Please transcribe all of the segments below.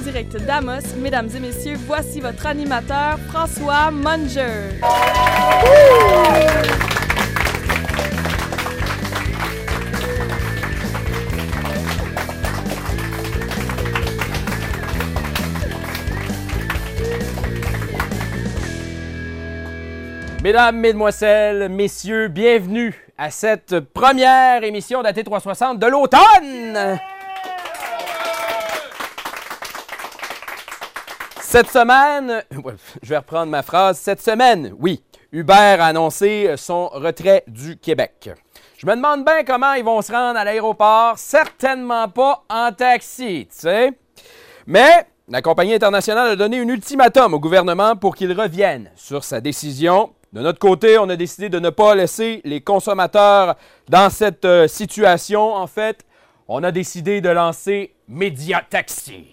direct d'Amos. Mesdames et messieurs, voici votre animateur, François Munger. Mesdames, Mesdemoiselles, Messieurs, bienvenue à cette première émission d'AT 360 de l'automne! Cette semaine, je vais reprendre ma phrase, cette semaine, oui, Uber a annoncé son retrait du Québec. Je me demande bien comment ils vont se rendre à l'aéroport, certainement pas en taxi, tu sais. Mais la compagnie internationale a donné un ultimatum au gouvernement pour qu'il revienne sur sa décision. De notre côté, on a décidé de ne pas laisser les consommateurs dans cette euh, situation. En fait, on a décidé de lancer Média Taxi.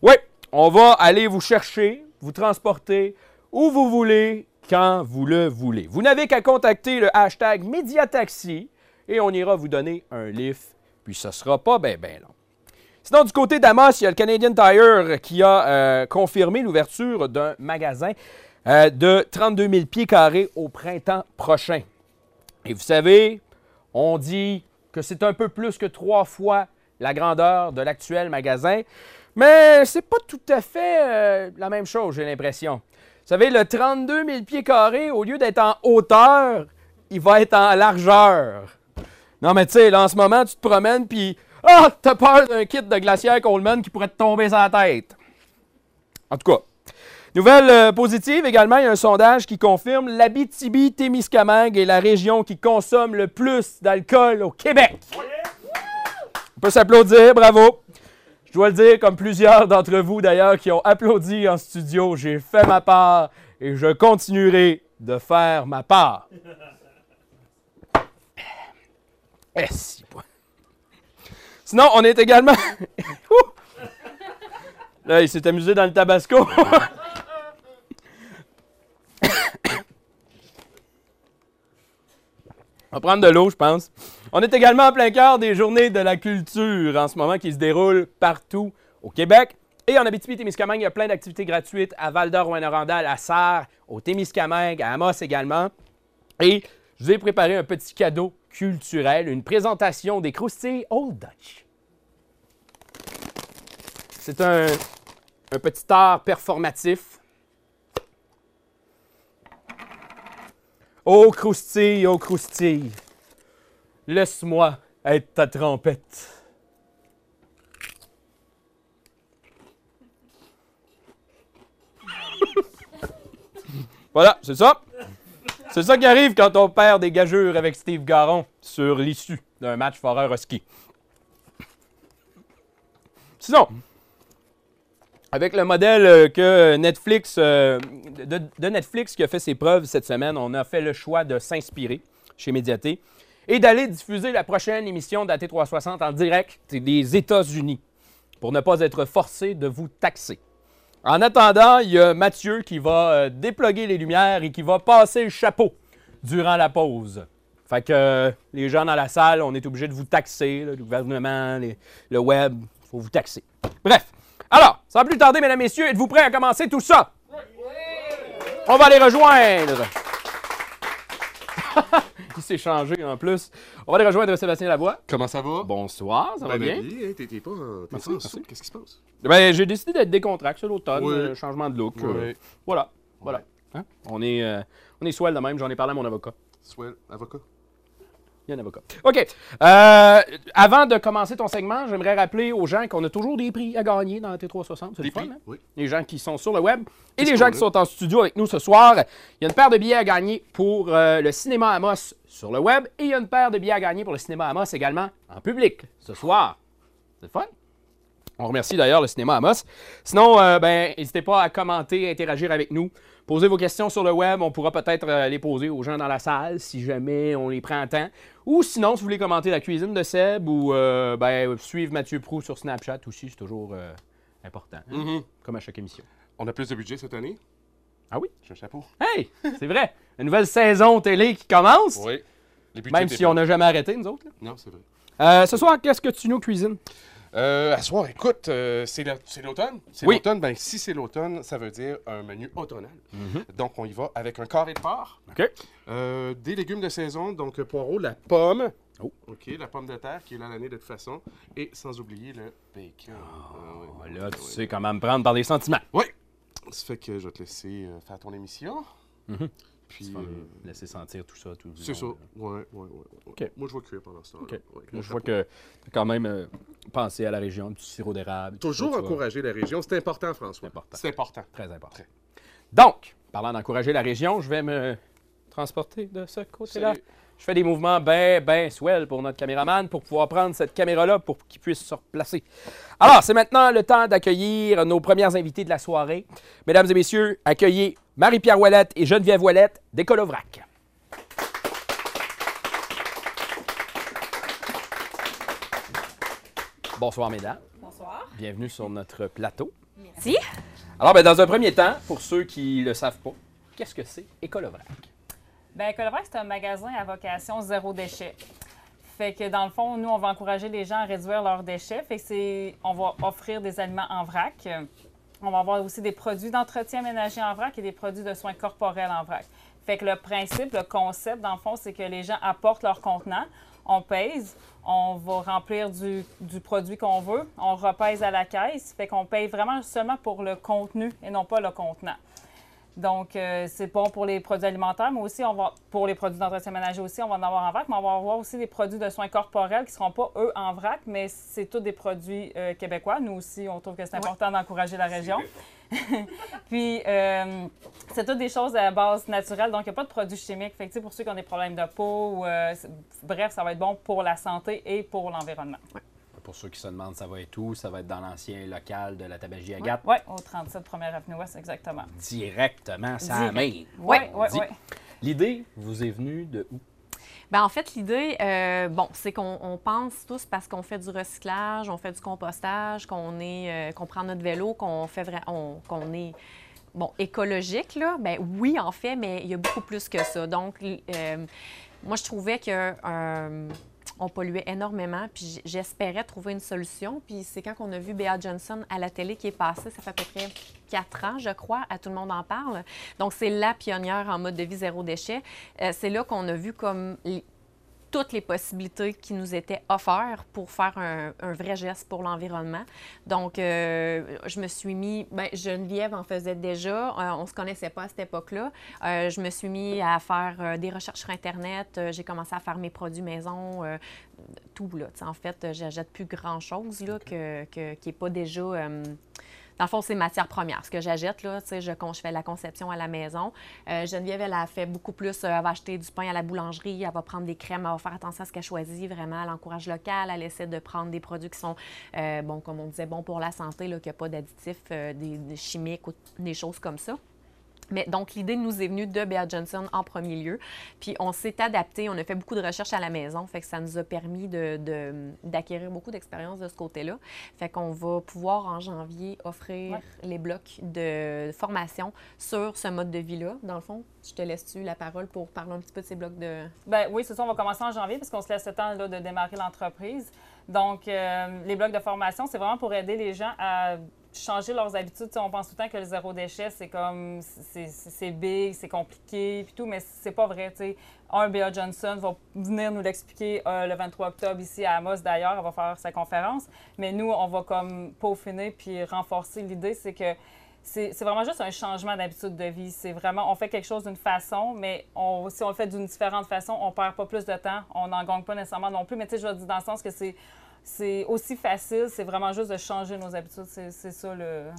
Oui, on va aller vous chercher, vous transporter où vous voulez, quand vous le voulez. Vous n'avez qu'à contacter le hashtag Médiataxi et on ira vous donner un lift, puis ce sera pas bien ben long. Sinon, du côté d'Amos, il y a le Canadian Tire qui a euh, confirmé l'ouverture d'un magasin euh, de 32 000 pieds carrés au printemps prochain. Et vous savez, on dit que c'est un peu plus que trois fois la grandeur de l'actuel magasin, mais c'est pas tout à fait euh, la même chose, j'ai l'impression. Vous savez, le 32 000 pieds carrés, au lieu d'être en hauteur, il va être en largeur. Non, mais tu sais, là, en ce moment, tu te promènes, puis ah, t'as peur d'un kit de glacière Coleman qui pourrait te tomber sur la tête. En tout cas, nouvelle euh, positive également, il y a un sondage qui confirme l'Abitibi-Témiscamingue est la région qui consomme le plus d'alcool au Québec. On peut s'applaudir, bravo. Je dois le dire, comme plusieurs d'entre vous d'ailleurs qui ont applaudi en studio, j'ai fait ma part et je continuerai de faire ma part. Eh. Sinon, on est également. Là, il s'est amusé dans le tabasco. On va prendre de l'eau, je pense. On est également en plein cœur des journées de la culture en ce moment qui se déroulent partout au Québec. Et en Abitibi-Témiscamingue, il y a plein d'activités gratuites à Val-d'Or, Rouyn-Noranda, à Sarre, au Témiscamingue, à Amos également. Et je vous ai préparé un petit cadeau culturel, une présentation des croustilles Old Dutch. C'est un, un petit art performatif. Oh croustille, oh croustille, laisse-moi être ta trompette. voilà, c'est ça. C'est ça qui arrive quand on perd des gageurs avec Steve Garon sur l'issue d'un match foreur ski. Sinon, avec le modèle euh, que Netflix, euh, de, de Netflix qui a fait ses preuves cette semaine, on a fait le choix de s'inspirer chez Médiaté et d'aller diffuser la prochaine émission d'AT360 en direct des États-Unis pour ne pas être forcé de vous taxer. En attendant, il y a Mathieu qui va euh, déploguer les lumières et qui va passer le chapeau durant la pause. Fait que euh, les gens dans la salle, on est obligé de vous taxer, le gouvernement, les- le web, il faut vous taxer. Bref. Alors, sans plus tarder, mesdames, messieurs, êtes-vous prêts à commencer tout ça? On va les rejoindre. il s'est changé en plus. On va les rejoindre Sébastien Lavoie. Comment ça va? Bonsoir, ça va Ben, bien? oui, T'es pas pas en merci. soupe, Qu'est-ce qui se passe? Ben, j'ai décidé d'être décontracté sur l'automne, Oui. euh, changement de look. euh, Oui. voilà, voilà. Hein? On est, euh, on est swell de même, j'en ai parlé à mon avocat. Swell, avocat. Il y a un avocat. OK. Euh, avant de commencer ton segment, j'aimerais rappeler aux gens qu'on a toujours des prix à gagner dans la T360. C'est le fun, prix? hein? Oui. Les gens qui sont sur le web et les gens qui sont en studio avec nous ce soir. Il y a une paire de billets à gagner pour euh, le cinéma Amos sur le web et il y a une paire de billets à gagner pour le cinéma Amos également en public ce soir. C'est le fun? On remercie d'ailleurs le cinéma Amos. Sinon, euh, ben, n'hésitez pas à commenter, interagir avec nous. Posez vos questions sur le web. On pourra peut-être euh, les poser aux gens dans la salle si jamais on les prend en temps. Ou sinon, si vous voulez commenter la cuisine de Seb ou euh, ben, suivre Mathieu Prou sur Snapchat aussi, c'est toujours euh, important, hein, Mhm. comme à chaque émission. On a plus de budget cette année? Ah oui? J'ai un chapeau. Hey! C'est vrai! Une nouvelle saison télé qui commence, Oui. Les même si on n'a jamais arrêté, nous autres. là. Non, c'est vrai. Euh, ce soir, qu'est-ce que tu nous cuisines? Euh, à soir, écoute, euh, c'est la- c'est l'automne. C'est Oui. l'automne. Ben, si c'est l'automne, ça veut dire un menu automnal. Donc, on y va avec un carré de porc, OK. euh, des légumes de saison, donc le poireau, la pomme. Oh. OK, la pomme de terre qui est là l'année de toute façon. Et sans oublier le bacon. Ah, ouais. Là, tu sais comment me prendre par des sentiments. Oui. Ça fait que je vais te laisser euh, faire ton émission. Mhm. Puis, euh, laisser sentir tout ça. Tout le c'est ça. long, Ouais, ouais, ouais. ouais. OK. Moi, je vais cuire pendant ce temps-là. OK. Ouais, mon Je vois que tu as quand même euh, pensé à la région, du sirop d'érable. Toujours ça, encourager la région. C'est important, François. C'est important. C'est important. Très important. Très. Donc, parlant d'encourager la région, je vais me transporter de ce côté-là. Je fais des mouvements bien, bien swell pour notre caméraman pour pouvoir prendre cette caméra-là pour qu'il puisse se replacer. Alors, c'est maintenant le temps d'accueillir nos premières invités de la soirée. Mesdames et messieurs, accueillez Marie-Pierre Ouellette et Geneviève Ouellette d'Écolovrac. Bonsoir, mesdames. Bonsoir. Bienvenue sur notre plateau. Merci. Alors, ben, dans un premier temps, pour ceux qui ne le savent pas, qu'est-ce que c'est Écolovrac? Bien, Colvrac, c'est un magasin à vocation zéro déchet. Fait que dans le fond, nous, on va encourager les gens à réduire leurs déchets. Fait que c'est, on va offrir des aliments en vrac. On va avoir aussi des produits d'entretien ménager en vrac et des produits de soins corporels en vrac. Fait que le principe, le concept, dans le fond, c'est que les gens apportent leur contenant, on pèse, on va remplir du, du produit qu'on veut, on repèse à la caisse. Fait qu'on paye vraiment seulement pour le contenu et non pas le contenant. Donc, euh, c'est bon pour les produits alimentaires, mais aussi on va, pour les produits d'entretien ménager aussi, on va en avoir en vrac, mais on va avoir aussi des produits de soins corporels qui ne seront pas, eux, en vrac, mais c'est tous des produits euh, québécois. Nous aussi, on trouve que c'est important d'encourager la région. Puis, euh, c'est toutes des choses à base naturelle, donc il n'y a pas de produits chimiques. Fait que, pour ceux qui ont des problèmes de peau, ou, bref, ça va être bon pour la santé et pour l'environnement. Pour ceux qui se demandent, ça va être où? Ça va être dans l'ancien local de la tabagie Agathe. Oui, au 37 première Avenue Ouest, exactement. Directement, ça Direct. main. Oui, oui, oui. L'idée vous est venue de où? Ben, en fait, l'idée, euh, bon, c'est qu'on on pense tous parce qu'on fait du recyclage, on fait du compostage, qu'on est, euh, qu'on prend notre vélo, qu'on fait qu'on est bon écologique là. Ben oui, en fait, mais il y a beaucoup plus que ça. Donc, euh, moi, je trouvais que euh, on polluait énormément, puis j'espérais trouver une solution. Puis c'est quand on a vu Bea Johnson à la télé qui est passée, ça fait à peu près quatre ans, je crois, à Tout le monde en parle. Donc, c'est la pionnière en mode de vie zéro déchet. Euh, c'est là qu'on a vu comme toutes les possibilités qui nous étaient offertes pour faire un, un vrai geste pour l'environnement. Donc, euh, je me suis mis, ben, Geneviève en faisait déjà, euh, on ne se connaissait pas à cette époque-là. Euh, je me suis mis à faire des recherches sur Internet, j'ai commencé à faire mes produits maison, tout, là. En fait, j'achète plus grand-chose, que- qui n'est pas déjà... dans le fond, c'est matière première. Ce que j'achète, là, tu sais, je, je fais la conception à la maison. Euh, Geneviève, elle a fait beaucoup plus. euh, elle va acheter du pain à la boulangerie, elle va prendre des crèmes, elle va faire attention à ce qu'elle choisit. Vraiment, elle encourage local, elle essaie de prendre des produits qui sont, euh, bon, comme on disait, bons pour la santé, qu'il n'y a pas d'additifs, des chimiques ou des choses comme ça. Mais donc, l'idée nous est venue de Bea Johnson en premier lieu. Puis, on s'est adapté, on a fait beaucoup de recherches à la maison, fait que ça nous a permis de- de- d'acquérir beaucoup d'expérience de ce côté-là. Fait qu'on va pouvoir en janvier offrir Ouais. les blocs de formation sur ce mode de vie-là. Dans le fond, je te laisse-tu la parole pour parler un petit peu de ces blocs de. Ben oui, c'est ça. On va commencer en janvier parce qu'on se laisse le temps là, de démarrer l'entreprise. Donc, euh, les blocs de formation, c'est vraiment pour aider les gens à changer leurs habitudes. On pense tout le temps que le zéro déchet, c'est comme, c'est- big, c'est compliqué, puis tout, mais c'est pas vrai. tu sais. Un, Bea Johnson va venir nous l'expliquer euh, le 23 octobre ici à Amos, d'ailleurs, elle va faire sa conférence. Mais nous, on va comme peaufiner puis renforcer l'idée, c'est que c'est vraiment juste un changement d'habitude de vie. C'est vraiment, on fait quelque chose d'une façon, mais si on le fait d'une différente façon, on perd pas plus de temps, on n'en gagne pas nécessairement non plus. Mais tu sais, je veux dire dans le sens que c'est c'est aussi facile, c'est vraiment juste de changer nos habitudes. C'est ça le,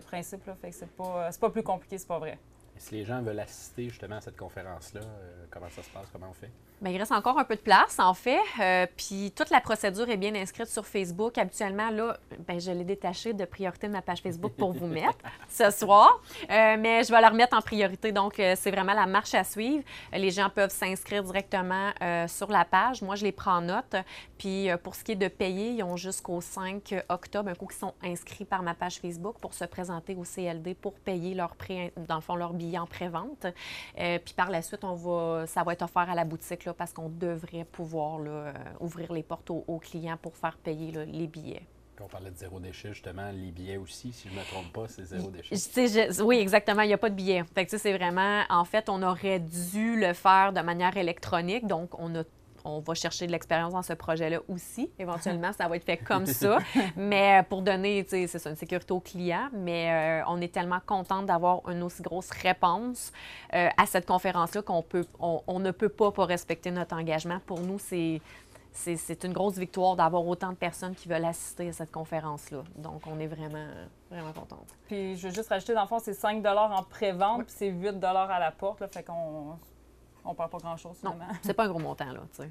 principe. Là. Fait que c'est pas, pas plus compliqué, c'est pas vrai. Et si les gens veulent assister justement à cette conférence-là, euh, comment ça se passe? Comment on fait? Bien, il reste encore un peu de place, en fait. Euh, puis toute la procédure est bien inscrite sur Facebook. Habituellement, là, ben, je l'ai détaché de priorité de ma page Facebook pour vous mettre ce soir. Euh, mais je vais la remettre en priorité. Donc, c'est vraiment la marche à suivre. Les gens peuvent s'inscrire directement sur la page. Moi, je les prends en note. Puis, pour ce qui est de payer, ils ont jusqu'au 5 octobre, un coup, qui sont inscrits par ma page Facebook pour se présenter au CLD pour payer leur prix, dans le fond, leur billet en pré-vente. Euh, puis par la suite, on va, ça va être offert à la boutique là, parce qu'on devrait pouvoir là, euh, ouvrir les portes aux, aux clients pour faire payer là, les billets. Quand on parlait de zéro déchet, justement, les billets aussi, si je ne me trompe pas, c'est zéro déchet. Je- oui, exactement. Il n'y a pas de billet. Fait que, c'est vraiment, en fait, on aurait dû le faire de manière électronique. Donc, on a on va chercher de l'expérience dans ce projet-là aussi. Éventuellement, ça va être fait comme ça. Mais euh, pour donner, tu sais, c'est ça, une sécurité aux clients. Mais euh, on est tellement contente d'avoir une aussi grosse réponse euh, à cette conférence-là qu'on peut, on, on ne peut pas pas respecter notre engagement. Pour nous, c'est c'est c'est une grosse victoire d'avoir autant de personnes qui veulent assister à cette conférence-là. Donc, on est vraiment, vraiment contente. Puis je veux juste rajouter, dans le fond, c'est 5 en pré-vente, puis c'est 8 à la porte. Là, fait qu'on on perd pas grand-chose, Non, finalement. c'est pas un gros montant, là, tu sais.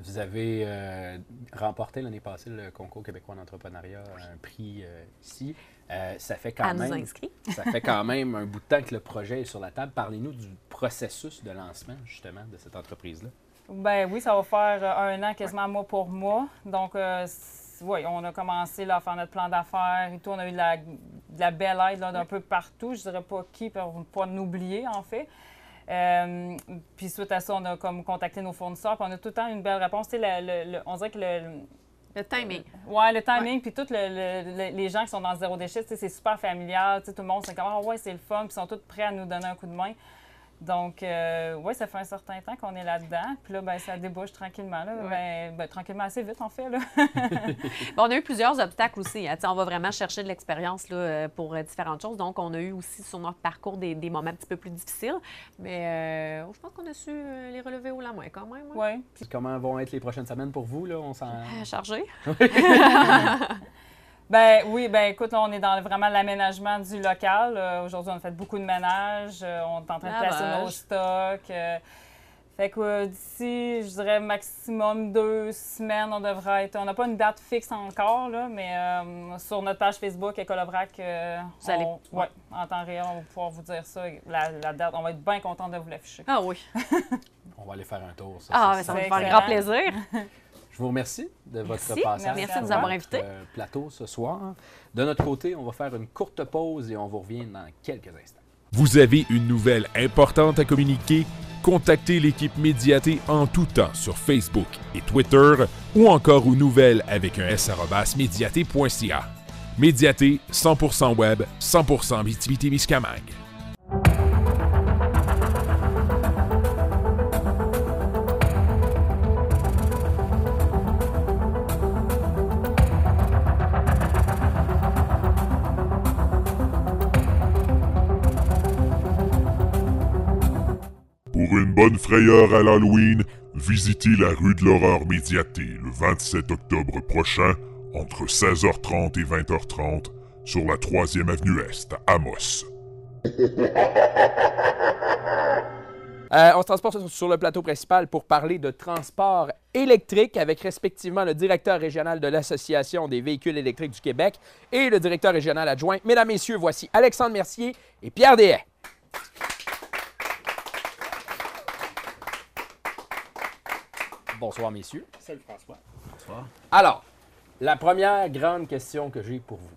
Vous avez euh, remporté l'année passée le concours québécois d'entrepreneuriat, un prix euh, ici. Euh, ça fait quand À nous même. inscrire. ça fait quand même un bout de temps que le projet est sur la table. Parlez-nous du processus de lancement, justement, de cette entreprise-là. Ben oui, ça va faire un an quasiment mois pour mois. Donc, euh, oui, on a commencé là, à faire notre plan d'affaires et tout. On a eu de la, de la belle aide d'un peu partout. Je dirais pas qui pour ne pas nous oublier, en fait. Euh, puis suite à ça, on a comme contacté nos fournisseurs. Puis on a tout le temps une belle réponse. Tu sais, le- le- le- on dirait que le, Le timing. Ouais, le timing, puis tous les gens qui sont dans le zéro déchet, c'est super familial. Tout le monde, c'est comme, ah ouais, c'est le fun, puis ils sont tous prêts à nous donner un coup de main. Donc, euh, ouais, ça fait un certain temps qu'on est là-dedans. Puis là, ben, ça débouche tranquillement. Là. Ben, ben, tranquillement, assez vite, en fait. Là. Bon, on a eu plusieurs obstacles aussi. hein. Tu sais, On va vraiment chercher de l'expérience là, euh, pour euh, différentes choses. Donc, on a eu aussi sur notre parcours des, des moments un petit peu plus difficiles. Mais euh, je pense qu'on a su les relever au la main quand même. ouais. ouais. Comment vont être les prochaines semaines pour vous? Là? On s'en... Euh, Chargé. Ben oui, ben écoute, là, on est dans vraiment l'aménagement du local. Euh, Aujourd'hui, on a fait beaucoup de ménage. Euh, on est en train de placer Lavage. nos stocks. Euh, fait que euh, d'ici, je dirais maximum deux semaines, on devrait être. On n'a pas une date fixe encore, là, mais euh, sur notre page Facebook, Écolovrac, euh, Vous allez- on- ouais, en temps réel, on va pouvoir vous dire ça. La, la date, on va être bien content de vous l'afficher. Ah oui. On va aller faire un tour. ça, Ah, mais ça sûr. va nous faire grand plaisir. Je vous remercie de votre Merci. passage. Merci de nous avoir invités. euh, plateau ce soir. De notre côté, on va faire une courte pause et on vous revient dans quelques instants. Vous avez une nouvelle importante à communiquer? Contactez l'équipe Médiaté en tout temps sur Facebook et Twitter ou encore aux nouvelles avec un s médiaté.ca. Médiaté, 100% web, 100% Mistimité-Miscamingue. Bonne frayeur à l'Halloween, visitez la rue de l'Horreur Médiaté le 27 octobre prochain entre 16h30 et 20h30 sur la 3e avenue Est à Amos. Euh, on se transporte sur- le plateau principal pour parler de transport électrique avec respectivement le directeur régional de l'Association des véhicules électriques du Québec et le directeur régional adjoint. Mesdames, Messieurs, voici Alexandre Mercier et Pierre Dehaye. Bonsoir, messieurs. Salut François. Alors, la première grande question que j'ai pour vous.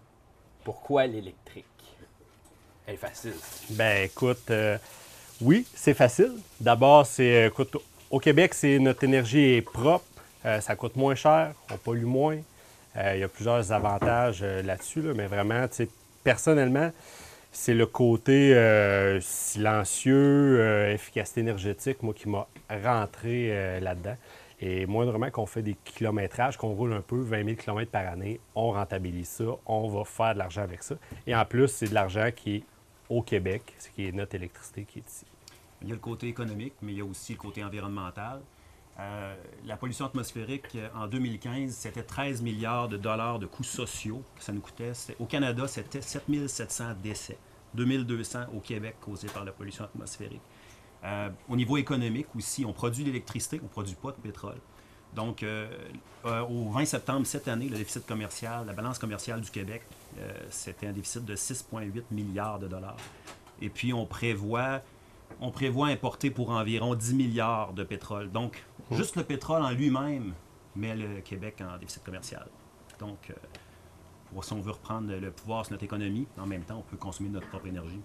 Pourquoi l'électrique? Elle est facile. Ben écoute, euh, oui, c'est facile. D'abord, c'est, euh, écoute, au Québec, c'est notre énergie est propre, euh, ça coûte moins cher, on pollue moins. Euh, il y a plusieurs avantages euh, là-dessus, là, mais vraiment, tu sais, personnellement, c'est le côté euh, silencieux, euh, efficacité énergétique, moi, qui m'a rentré euh, là-dedans. Et moindrement qu'on fait des kilométrages, qu'on roule un peu, 20 000 km par année, on rentabilise ça, on va faire de l'argent avec ça. Et en plus, c'est de l'argent qui est au Québec, ce qui est notre électricité qui est ici. Il y a le côté économique, mais il y a aussi le côté environnemental. Euh, la pollution atmosphérique, euh, en 2015, c'était 13 milliards de dollars de coûts sociaux que ça nous coûtait. Au Canada, c'était 7700 décès, 2200 au Québec causés par la pollution atmosphérique. Euh, au niveau économique aussi, on produit de l'électricité, on ne produit pas de pétrole. Donc, euh, euh, au 20 septembre cette année, le déficit commercial, la balance commerciale du Québec, c'était un déficit de 6,8 milliards de dollars. Et puis, on prévoit, on prévoit importer pour environ 10 milliards de pétrole. Donc, juste le pétrole en lui-même met le Québec en déficit commercial. Donc, pour, si on veut reprendre le pouvoir sur notre économie, en même temps, on peut consommer notre propre énergie.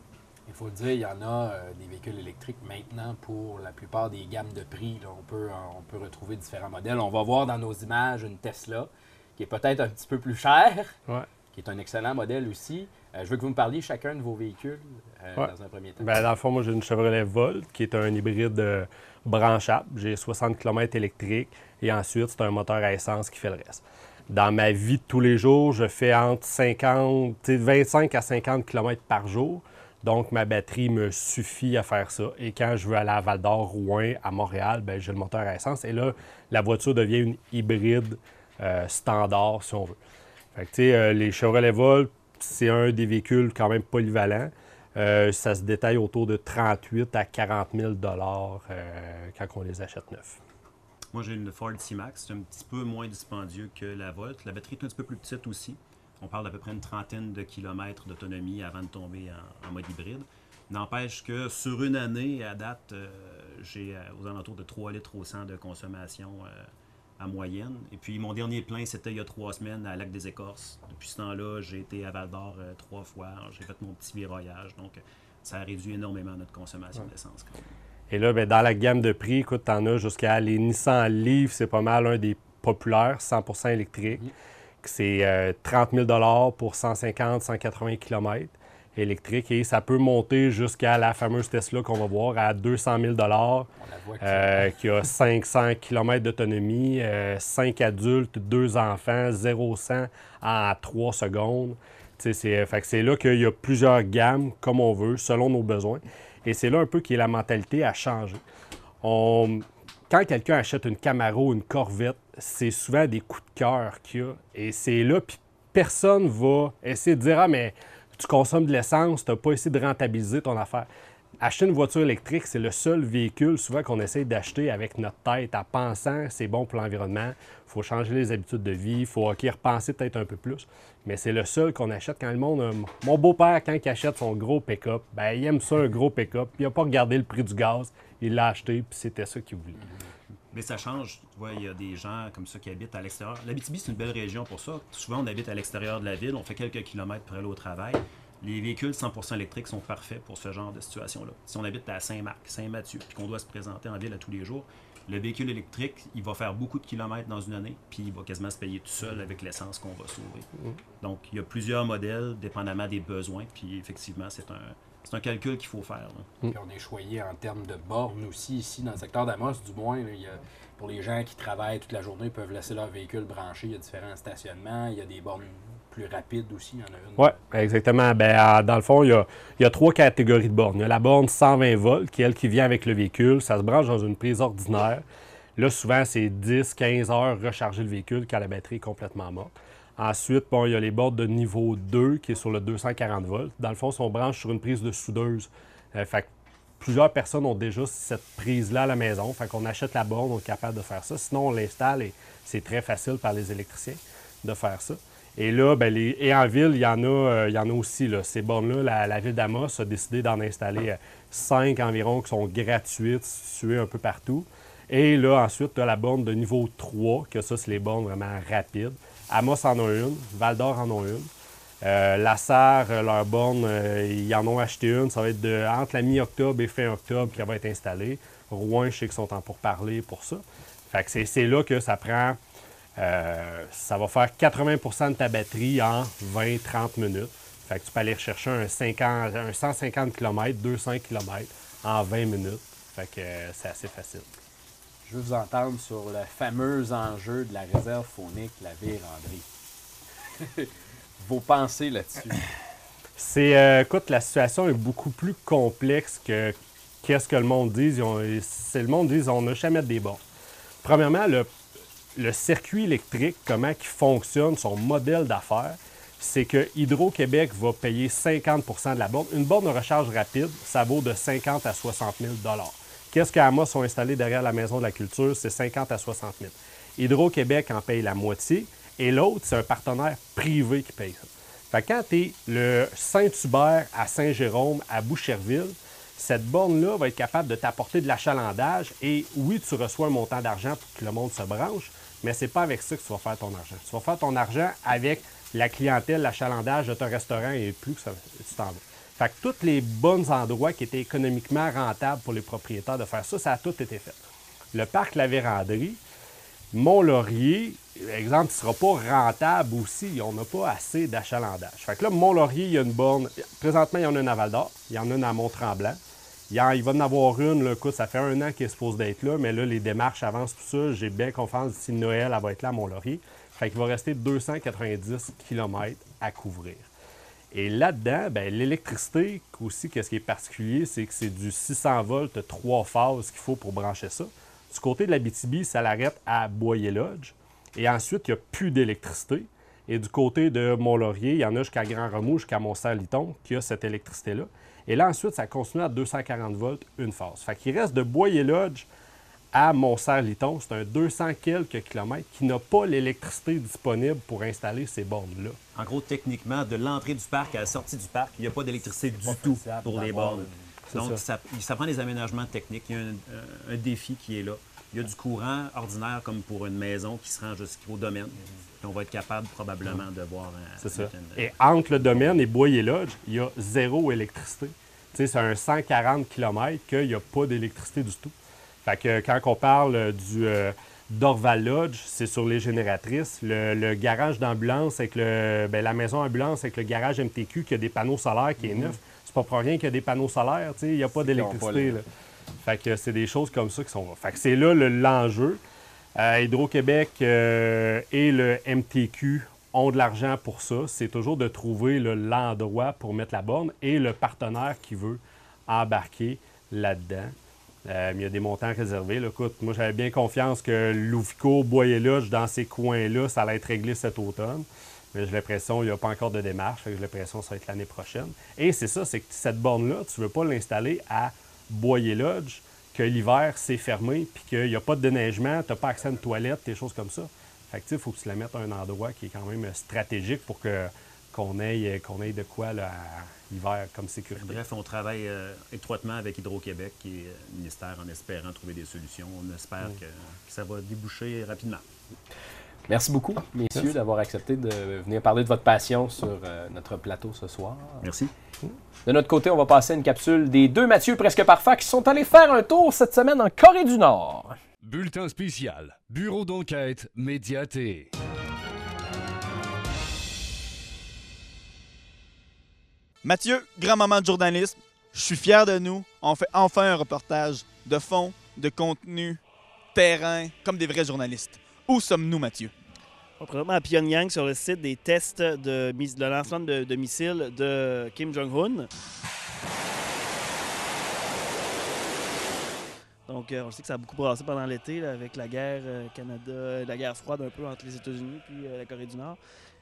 Il faut le dire, il y en a euh, des véhicules électriques maintenant pour la plupart des gammes de prix. là. on, peut, euh, on peut retrouver différents modèles. On va voir dans nos images une Tesla qui est peut-être un petit peu plus Ouais. qui est un excellent modèle aussi. Euh, je veux que vous me parliez chacun de vos véhicules euh, Ouais. dans un premier temps. Ben, dans le fond, moi, j'ai une Chevrolet Volt qui est un hybride euh, branchable. J'ai 60 km électrique et ensuite, c'est un moteur à essence qui fait le reste. Dans ma vie de tous les jours, je fais entre 50, tu sais, 25 à 50 km par jour. Donc, ma batterie me suffit à faire ça. Et quand je veux aller à Val d'Or, Rouen, à Montréal, ben, j'ai le moteur à essence. Et là, la voiture devient une hybride euh, standard, si on veut. Fait que, euh, les Chevrolet Volt, c'est un des véhicules quand même polyvalents. Euh, ça se détaille autour de 38 à 40 000 euh, quand on les achète neufs. Moi, j'ai une Ford C-Max. C'est un petit peu moins dispendieux que la Volt. La batterie est un petit peu plus petite aussi. On parle d'à peu près une trentaine de kilomètres d'autonomie avant de tomber en, en mode hybride. N'empêche que sur une année, à date, euh, j'ai euh, aux alentours de 3 litres au 100 de consommation euh, à moyenne. Et puis, mon dernier plein, c'était il y a trois semaines à Lac des Écorces. Depuis ce temps-là, j'ai été à Val d'Or euh, trois fois. J'ai fait mon petit viroyage. Donc, ça a réduit énormément notre consommation d'essence. Et là, ben, dans la gamme de prix, écoute, t'en as jusqu'à les Nissan Leaf, c'est pas mal un des populaires, 100% électrique. C'est euh, 30 000 pour 150, 180 km électrique. Et ça peut monter jusqu'à la fameuse Tesla qu'on va voir à 200 000 On la voit euh, qui a 500 km d'autonomie, 5 adultes, 2 enfants, 0-100 en 3 secondes. C'est là qu'il y a plusieurs gammes, comme on veut, selon nos besoins. Et c'est là un peu que la mentalité a changé. On- Quand quelqu'un achète une Camaro, une Corvette, c'est souvent des coups de cœur qu'il y a. Et c'est là, puis personne va essayer de dire Ah, mais tu consommes de l'essence, tu n'as pas essayé de rentabiliser ton affaire. Acheter une voiture électrique, c'est le seul véhicule souvent qu'on essaye d'acheter avec notre tête en pensant c'est bon pour l'environnement. Il faut changer les habitudes de vie, il faut ok, repenser peut-être un peu plus. Mais c'est le seul qu'on achète quand le monde. mon beau-père, quand il achète son gros pick-up, ben, il aime ça, un gros pick-up. Il n'a pas regardé le prix du gaz, il l'a acheté, puis c'était ça qu'il voulait. Mais ça change. Tu vois, il y a des gens comme ça qui habitent à l'extérieur. L'Abitibi, c'est une belle région pour ça. Souvent, on habite à l'extérieur de la ville, on fait quelques kilomètres pour aller au travail. Les véhicules 100% électriques sont parfaits pour ce genre de situation-là. Si on habite à Saint-Marc, Saint-Mathieu, puis qu'on doit se présenter en ville à tous les jours, le véhicule électrique, il va faire beaucoup de kilomètres dans une année, puis il va quasiment se payer tout seul avec l'essence qu'on va sauver. Donc, il y a plusieurs modèles, dépendamment des besoins, puis effectivement, c'est un, c'est un calcul qu'il faut faire. là. Puis on est choyé en termes de bornes aussi, ici, dans le secteur d'Amos, du moins. là, il y a- pour les gens qui travaillent toute la journée, ils peuvent laisser leur véhicule branché. Il y a différents stationnements. Il y a des bornes plus rapides aussi. Il y en a une. Oui, exactement. Ben, dans le fond, il y, a, il y a trois catégories de bornes. Il y a la borne 120 volts, qui est elle qui vient avec le véhicule. Ça se branche dans une prise ordinaire. Là, souvent, c'est 10-15 heures recharger le véhicule quand la batterie est complètement morte. Ensuite, bon, il y a les bornes de niveau 2, qui est sur le 240 volts. Dans le fond, si on branche sur une prise de soudeuse, euh, fait que plusieurs personnes ont déjà cette prise-là à la maison. Fait qu'on achète la borne, on est capable de faire ça. Sinon, on l'installe et c'est très facile par les électriciens de faire ça. Et là, ben, les- et en ville, il y en a, euh, il y en a aussi. Là. Ces bornes-là, la, ville d'Amos a décidé d'en installer euh, cinq environ qui sont gratuites, situées un peu partout. Et là, ensuite, tu as la borne de niveau 3, que ça, c'est les bornes vraiment rapides. Amos en a une, Val d'Or en a une. Euh, la euh, leur borne, euh, ils en ont acheté une. Ça va être de, entre la mi-octobre et fin octobre qu'elle va être installée. Rouen, je sais qu'ils sont en pourparlers pour ça. Fait que c'est, là que ça prend. ça va faire 80% de ta batterie en 20-30 minutes. Fait que tu peux aller rechercher un, 50, un 150 km, 200 km en 20 minutes. Fait que c'est assez facile. Je veux vous entendre sur le fameux enjeu de la réserve phonique, la vérandrie. Vos pensées là-dessus. C'est, euh, écoute, la situation est beaucoup plus complexe que qu'est-ce que le monde dit. C'est le monde dit on n'a jamais des bornes. Premièrement, le, le circuit électrique, comment il fonctionne, son modèle d'affaires, c'est que Hydro-Québec va payer 50% de la borne. Une borne de recharge rapide, ça vaut de 50 à 60 000 Qu'est-ce qu'Amos sont installés derrière la Maison de la Culture? C'est 50 à 60 000 Hydro-Québec en paye la moitié et l'autre, c'est un partenaire privé qui paye ça. Fait que quand tu es le Saint-Hubert à Saint-Jérôme, à Boucherville, cette borne-là va être capable de t'apporter de l'achalandage et oui, tu reçois un montant d'argent pour que le monde se branche, mais c'est pas avec ça que tu vas faire ton argent. Tu vas faire ton argent avec la clientèle, l'achalandage de ton restaurant et plus que ça, tu t'en vas. Fait que tous les bons endroits qui étaient économiquement rentables pour les propriétaires de faire ça, ça a tout été fait. Le parc La Vérandrie, Mont-Laurier, exemple, ne sera pas rentable aussi. On n'a pas assez d'achalandage. Fait que là, Mont-Laurier, il y a une borne. Présentement, il y en a une à Val-d'Or, il y en a une à Mont-Tremblant. Il, va en avoir une, ça fait un an qu'elle est supposée d'être là, mais là, les démarches avancent, tout ça. J'ai bien confiance d'ici Noël, elle va être là à Mont-Laurier. Fait qu'il va rester 290 km à couvrir. Et là-dedans, ben, l'électricité, aussi, qu'est-ce qui est particulier, c'est que c'est du 600 volts, trois phases qu'il faut pour brancher ça. Du côté de la BTB, ça l'arrête à Boyer-Lodge. Et ensuite, il n'y a plus d'électricité. Et du côté de Mont-Laurier, il y en a jusqu'à Grand-Remous, jusqu'à Mont-Saint-Liton, qui a cette électricité-là. Et là, ensuite, ça continue à 240 volts, une phase. Fait qu'il reste de Boyer-Lodge à Mont-Saint-Liton, c'est un 200 quelques kilomètres qui n'a pas l'électricité disponible pour installer ces bornes-là. En gros, techniquement, de l'entrée du parc à la sortie du parc, il n'y a pas d'électricité du tout pour les bornes. Donc, ça. ça. ça prend des aménagements techniques. Il y a un, défi qui est là. Il y a du courant ordinaire comme pour une maison qui se rend jusqu'au domaine. Puis on va être capable probablement de voir un. C'est ça. une- Et entre le domaine et Boyer-Lodge, il y a zéro électricité. C'est un 140 km qu'il n'y a pas d'électricité du tout. Fait que quand on parle euh, du euh, d'Orval Lodge, c'est sur les génératrices. Le, le garage d'ambulance avec le. ben, la maison ambulance avec le garage MTQ qui a des panneaux solaires qui est neuf. C'est pas pour rien qu'il y a des panneaux solaires, tu sais, il n'y a pas d'électricité. Fait que c'est des choses comme ça qui sont. Fait que c'est là le- l'enjeu. Euh, Hydro-Québec euh, et le MTQ ont de l'argent pour ça. C'est toujours de trouver l'endroit pour mettre la borne et le partenaire qui veut embarquer là-dedans. Euh, il y a des montants réservés. moi, j'avais bien confiance que Louvico, Boyer-Lodge, dans ces coins-là, ça allait être réglé cet automne. Mais j'ai l'impression qu'il n'y a pas encore de démarche. J'ai l'impression que ça va être l'année prochaine. Et c'est ça, c'est que cette borne-là, tu ne veux pas l'installer à Boyer-Lodge, que l'hiver, c'est fermé, puis qu'il n'y a pas de déneigement, tu n'as pas accès à une toilette, des choses comme ça. Fait que, il faut que tu la mettes à un endroit qui est quand même stratégique pour qu'on, ait, qu'on ait de quoi l'hiver comme sécurité. Bref, on travaille euh, étroitement avec Hydro-Québec et euh, le ministère en espérant trouver des solutions. On espère que, que ça va déboucher rapidement. Merci beaucoup, messieurs, d'avoir accepté de venir parler de votre passion sur euh, notre plateau ce soir. Merci. De notre côté, on va passer à une capsule des deux Mathieu presque parfaits qui sont allés faire un tour cette semaine en Corée du Nord. Bulletin spécial. Bureau d'enquête médiaté. Mathieu, grand moment de journalisme, je suis fier de nous. On fait enfin un reportage de fond, de contenu, terrain, comme des vrais journalistes. Où sommes-nous, Mathieu? Présentement à Pyongyang sur le site des tests de, de lancement de, missiles de Kim Jong-un. Donc, euh, on sait que ça a beaucoup brassé pendant l'été avec la guerre euh, Canada, la guerre froide un peu entre les États-Unis et la Corée du Nord.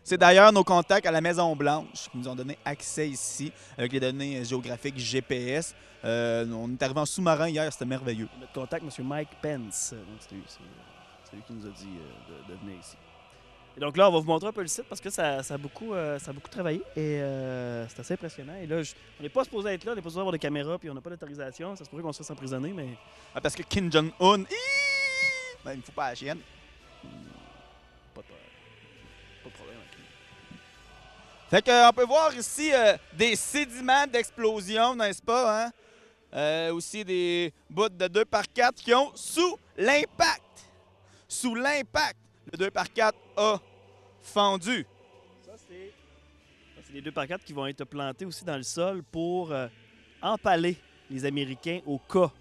C'est d'ailleurs nos contacts à la Maison-Blanche qui nous ont donné accès ici avec les données géographiques GPS. Euh, on est arrivé en sous-marin hier, c'était merveilleux. Notre contact, M. Mike Pence. Donc, c'est lui, qui nous a dit euh, de, de venir ici. Et donc là, on va vous montrer un peu le site parce que ça, ça a, beaucoup, euh, ça a beaucoup travaillé et euh, c'est assez impressionnant. Et là, je- on n'est pas supposé être là, on n'est pas supposé avoir des caméras puis on n'a pas d'autorisation. Ça se pourrait qu'on se fasse emprisonner, mais Ah, parce que Kim Jong-un, ben, il ne faut pas la chienne. Fait que, on peut voir ici euh, des sédiments d'explosion, n'est-ce pas? Hein? Euh, aussi des bouts de 2 par 4 qui ont sous l'impact. Sous l'impact, le 2 par 4 a fendu. Ça, c'est les deux par quatre qui vont être plantés aussi dans le sol pour euh, empaler les Américains au cas.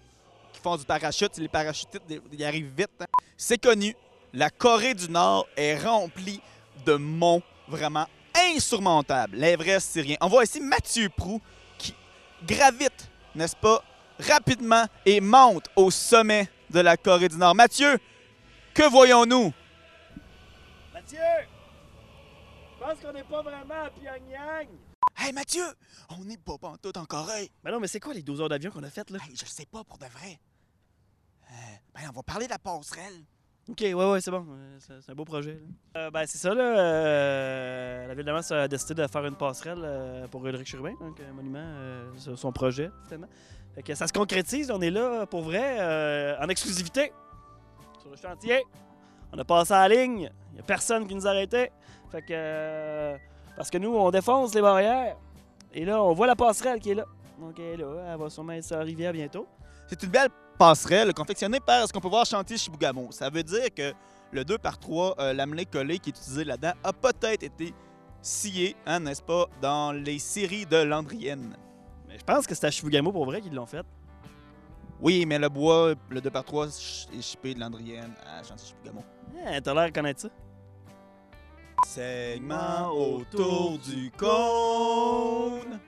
Qui font du parachute, les parachutistes, ils arrivent vite. hein. C'est connu, la Corée du Nord est remplie de monts vraiment insurmontables. L'Everest, c'est rien. On voit ici Mathieu Prou qui gravite, n'est-ce pas, rapidement et monte au sommet de la Corée du Nord. Mathieu, que voyons-nous? Mathieu! Je pense qu'on n'est pas vraiment à Pyongyang! Hey Mathieu, on n'est pas pantoute en Corée. Mais non, mais c'est quoi les 12 heures d'avion qu'on a faites là? Hey, je sais pas pour de vrai. Euh, ben, on va parler de la passerelle. Ok, ouais, ouais, c'est bon. Euh, C'est un beau projet. Euh, ben, c'est ça, là. euh, la ville de Damas a décidé de faire une passerelle pour Ulrich Urbain, donc un monument, son projet, finalement. Fait que ça se concrétise, on est là pour vrai, en exclusivité, sur le chantier. On a passé à la ligne, il n'y a personne qui nous arrêtait. Fait que. parce que nous, on défonce les barrières. Et là, on voit la passerelle qui est là. Donc, elle est là, elle va sûrement être sur la rivière bientôt. C'est une belle passerelle confectionnée par ce qu'on peut voir chantier Chibougamau. Ça veut dire que le 2 par 3 euh, lamelé collé qui est utilisé là-dedans a peut-être été scié, hein, n'est-ce pas, dans les séries de Landrienne. Mais je pense que c'est à Chibougamau pour vrai qu'ils l'ont fait. Oui, mais le bois, le 2 par 3 est chippé de Landrienne à Chantilly-Chibougamau. Eh, T'as l'air de connaître ça. Segment autour du cône.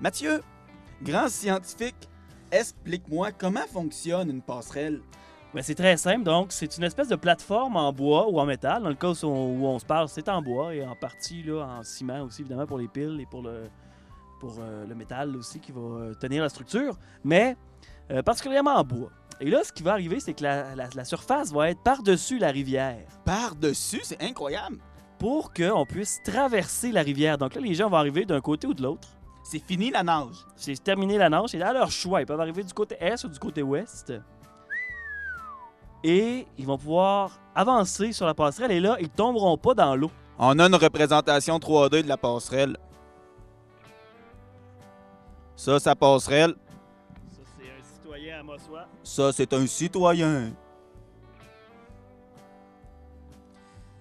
Mathieu, grand scientifique, explique-moi comment fonctionne une passerelle. Ben, c'est très simple. Donc, c'est une espèce de plateforme en bois ou en métal. Dans le cas où on, où on se parle, c'est en bois et en partie là, en ciment aussi, évidemment, pour les piles et pour le, pour, euh, le métal aussi qui va euh, tenir la structure. Mais euh, particulièrement en bois. Et là, ce qui va arriver, c'est que la, la- la surface va être par-dessus la rivière Par-dessus, c'est incroyable. pour qu'on puisse traverser la rivière. Donc là, les gens vont arriver d'un côté ou de l'autre. C'est fini la nage. C'est terminé la nage. C'est à leur choix. Ils peuvent arriver du côté est ou du côté ouest. Et ils vont pouvoir avancer sur la passerelle. Et là, ils tomberont pas dans l'eau. On a une représentation 3D de la passerelle. Ça, sa passerelle. Ça, c'est un citoyen à Mossois. Ça, c'est un citoyen.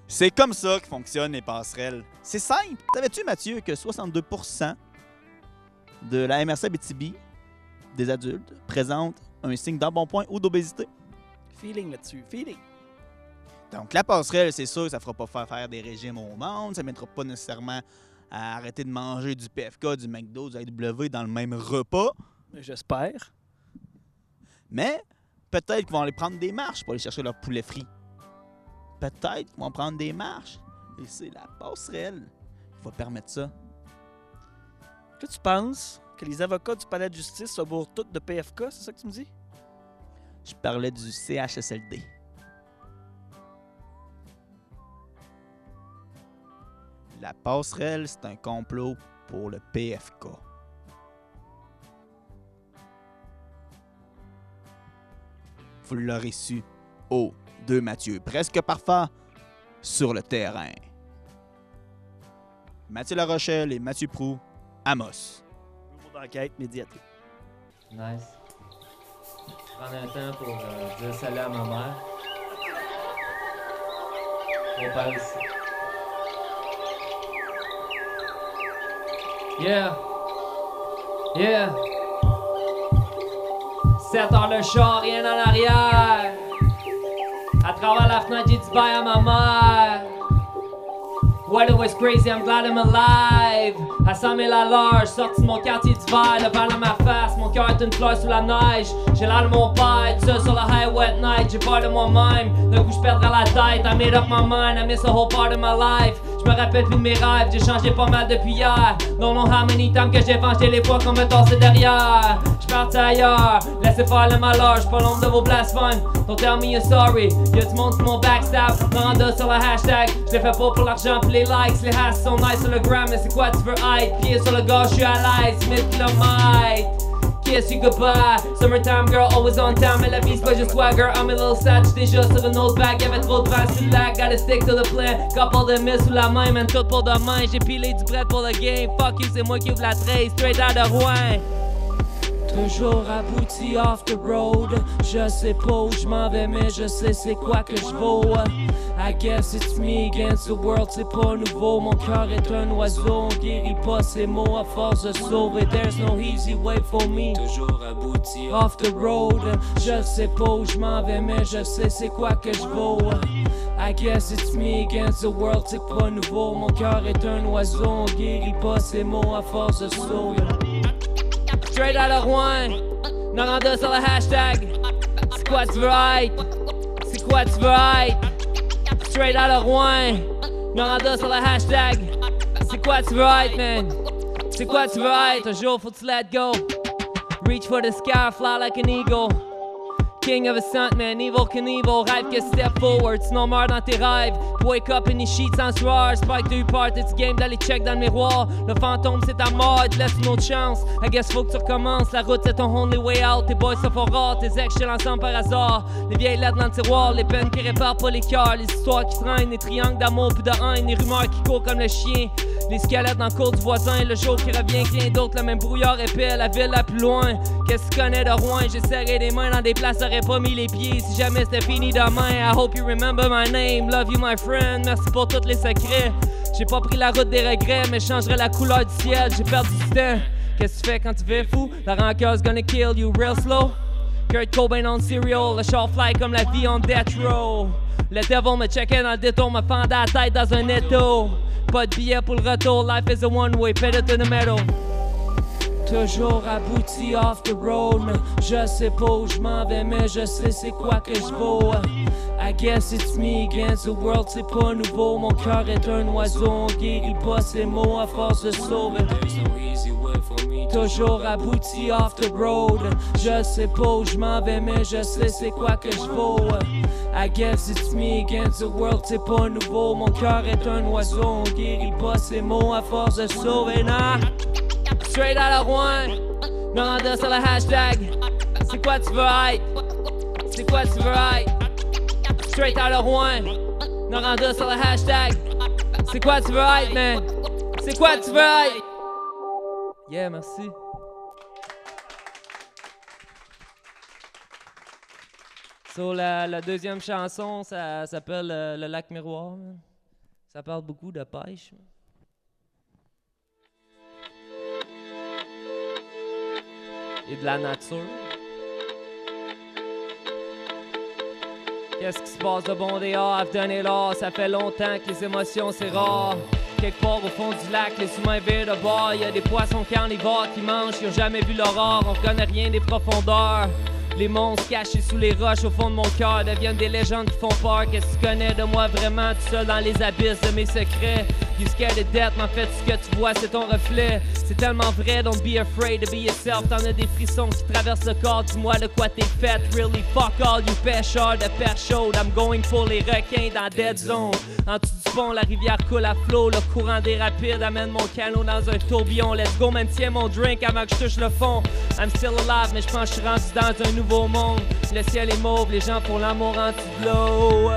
C'est comme ça que fonctionnent les passerelles. C'est simple. Savais-tu, Mathieu, que 62% de la MRC BTB des adultes présentent un signe d'embonpoint ou d'obésité? Feeling là-dessus. Feeling. Donc, la passerelle, c'est sûr, ça fera pas faire faire des régimes au monde. Ça ne mettra pas nécessairement à arrêter de manger du PFK, du McDo, du AW dans le même repas. J'espère. Mais peut-être qu'ils vont aller prendre des marches pour aller chercher leur poulet frit. Peut-être qu'ils vont prendre des marches. Et c'est la passerelle qui va permettre ça. Tu penses que les avocats du palais de justice se bourrent tous de PFK, c'est ça que tu me dis? Je parlais du CHSLD. La passerelle, c'est un complot pour le PFK. Vous l'aurez su. Oh, deux Mathieu, presque parfait sur le terrain. Mathieu Larochelle et Mathieu Prou, Amos. Bureau d'enquête médiatique. Nice. Prendre un temps pour euh, dire salut à ma mère. Mon père aussi. Yeah. Yeah. 7 heures le char, rien en arrière. À travers la fenêtre, j'ai dit bye à ma mère. Weather was crazy, I'm glad I'm alive. À 100 000 à l'heure, sorti de mon quartier d'hiver, le vent dans ma face, mon cœur est une fleur sous la neige. J'ai l'air de mon père, tout seul sur la highway at night, j'ai peur de moi-même. D'un coup, je perdrai la tête, I made up my mind, I miss a whole part of my life. Je me rappelle plus de mes rêves, j'ai changé pas mal depuis hier. Don't know how many times que j'ai vengé les fois qu'on me torsait derrière? Je parti ailleurs, laissez faire le malheur, j'suis pas l'ombre de vos blasphèmes. Don't tell me you're sorry, y'a du monde qui m'ont backstab. Randa sur le hashtag, j'l'ai fait pas pour l'argent pis les likes. Les hashs sont nice sur le gram, mais c'est quoi tu veux être? Pieds sur le gars, j'suis à l'aise, 1000 km. Kiss you goodbye. Summertime girl, always on time. Vie, c'est pas juste swagger. I'm a little sad, j'étais juste sur une autre bague. Y'avait trop de vent sur le. Gotta stick to the plan. Couple de miss sous la main, man, tout pour demain. J'ai pilé du bread pour le game. Fuck you, c'est moi qui ouvre la trace. Straight out de Rouen. Toujours abouti off the road. Je sais pas où je m'en vais, mais je sais c'est quoi que je vaux. I guess it's me against the world, c'est pas nouveau. Mon cœur est un oiseau, on guérit pas ces mots à force de sauver. There's no easy way for me. Toujours abouti off the road. Je sais pas où je m'en vais, mais je sais c'est quoi que je vaux. I guess it's me against the world, c'est pas nouveau. Mon cœur est un oiseau, on guérit pas ces mots à force de sauver. Straight out of Rouen, Noranda sur le hashtag. C'est quoi tu veux être? C'est? Straight out of Rouen, Noranda sur le hashtag. C'est quoi man? C'est quoi tu jour faut tu let go. Reach for the sky, fly like an eagle. King of a stunt man, evil Knievel, rêve que step forward, sinon meurs dans tes rêves. Wake up in sheets sans sueur, Spike t'as eu peur, t'as du game d'aller check dans le miroir. Le fantôme c'est ta mort, te laisse une autre chance. I guess faut que tu recommences, la route c'est ton only way out. Tes boys se font tes ex chill ensemble par hasard. Les vieilles lettres dans le tiroir, les peines qui réparent pas les cœurs, les histoires qui traînent, les triangles d'amour puis de haine, les rumeurs qui courent comme le chien. Les squelettes dans le cours du voisin, le jour qui revient, rien d'autre, le même brouillard épais, la ville la plus loin. Qu'est-ce que tu connais de Rouen? J'ai serré des mains dans des places, j'aurais pas mis les pieds si jamais c'était fini demain. I hope you remember my name, love you my friend, merci pour tous les secrets. J'ai pas pris la route des regrets, mais changerai la couleur du ciel, j'ai perdu du temps. Qu'est-ce que tu fais quand tu fais fou? La rancour's gonna kill you real slow. Kurt Cobain on cereal, le short fly comme la vie en death row. Le devil me checkait dans le détour, me fendait la tête dans un étau. Pas de billet pour le retour, life is a one way, pedal to the metal. Toujours abouti off the road, je sais pas où je m'en vais, mais je sais c'est quoi que je vaux. I guess it's me against the world, c'est pas nouveau. Mon cœur est un oiseau, on guérit pas ses mots à force de sauver. Toujours abouti off the road. Je sais pas où je m'en vais, mais je sais c'est quoi que je vaux. I guess it's me against the world, c'est pas nouveau. Mon cœur est un oiseau, on guérit pas ses mots à force de sauver. Nah. Straight out of one. Noranda sur le hashtag. C'est quoi tu veux être? C'est quoi tu veux être? Straight out of one. Noranda sur le hashtag. C'est quoi tu veux être, man? C'est quoi tu veux être? Yeah, merci. So, la, la deuxième chanson, ça s'appelle euh, Le lac miroir. Ça parle beaucoup de pêche. Et de la nature. Qu'est-ce qui se passe de bon dehors? It all. Ça fait longtemps que les émotions, c'est rare. Quelque part au fond du lac, les humains virent de bord. Y a des poissons carnivores qui mangent, qui ont jamais vu l'aurore. On connaît rien des profondeurs. Les monstres cachés sous les roches au fond de mon cœur deviennent des légendes qui font peur. Qu'est-ce que tu connais de moi vraiment tout seul dans les abysses de mes secrets? You scared of death, mais en fait, ce que tu vois, c'est ton reflet. C'est tellement vrai, don't be afraid to be yourself. T'en as des frissons qui traversent le corps, dis-moi de quoi t'es fait. Really, fuck all you pêcheurs de perche chaude. I'm going pour les requins dans Dead Zone. En dessous du pont, la rivière coule à flot. Le courant des rapides amène mon canot dans un tourbillon. Let's go, man, tiens mon drink avant que je touche le fond. I'm still alive, mais je pense que je suis rendu dans un nouveau monde. Le ciel est mauve, les gens pour l'amour anti-glow.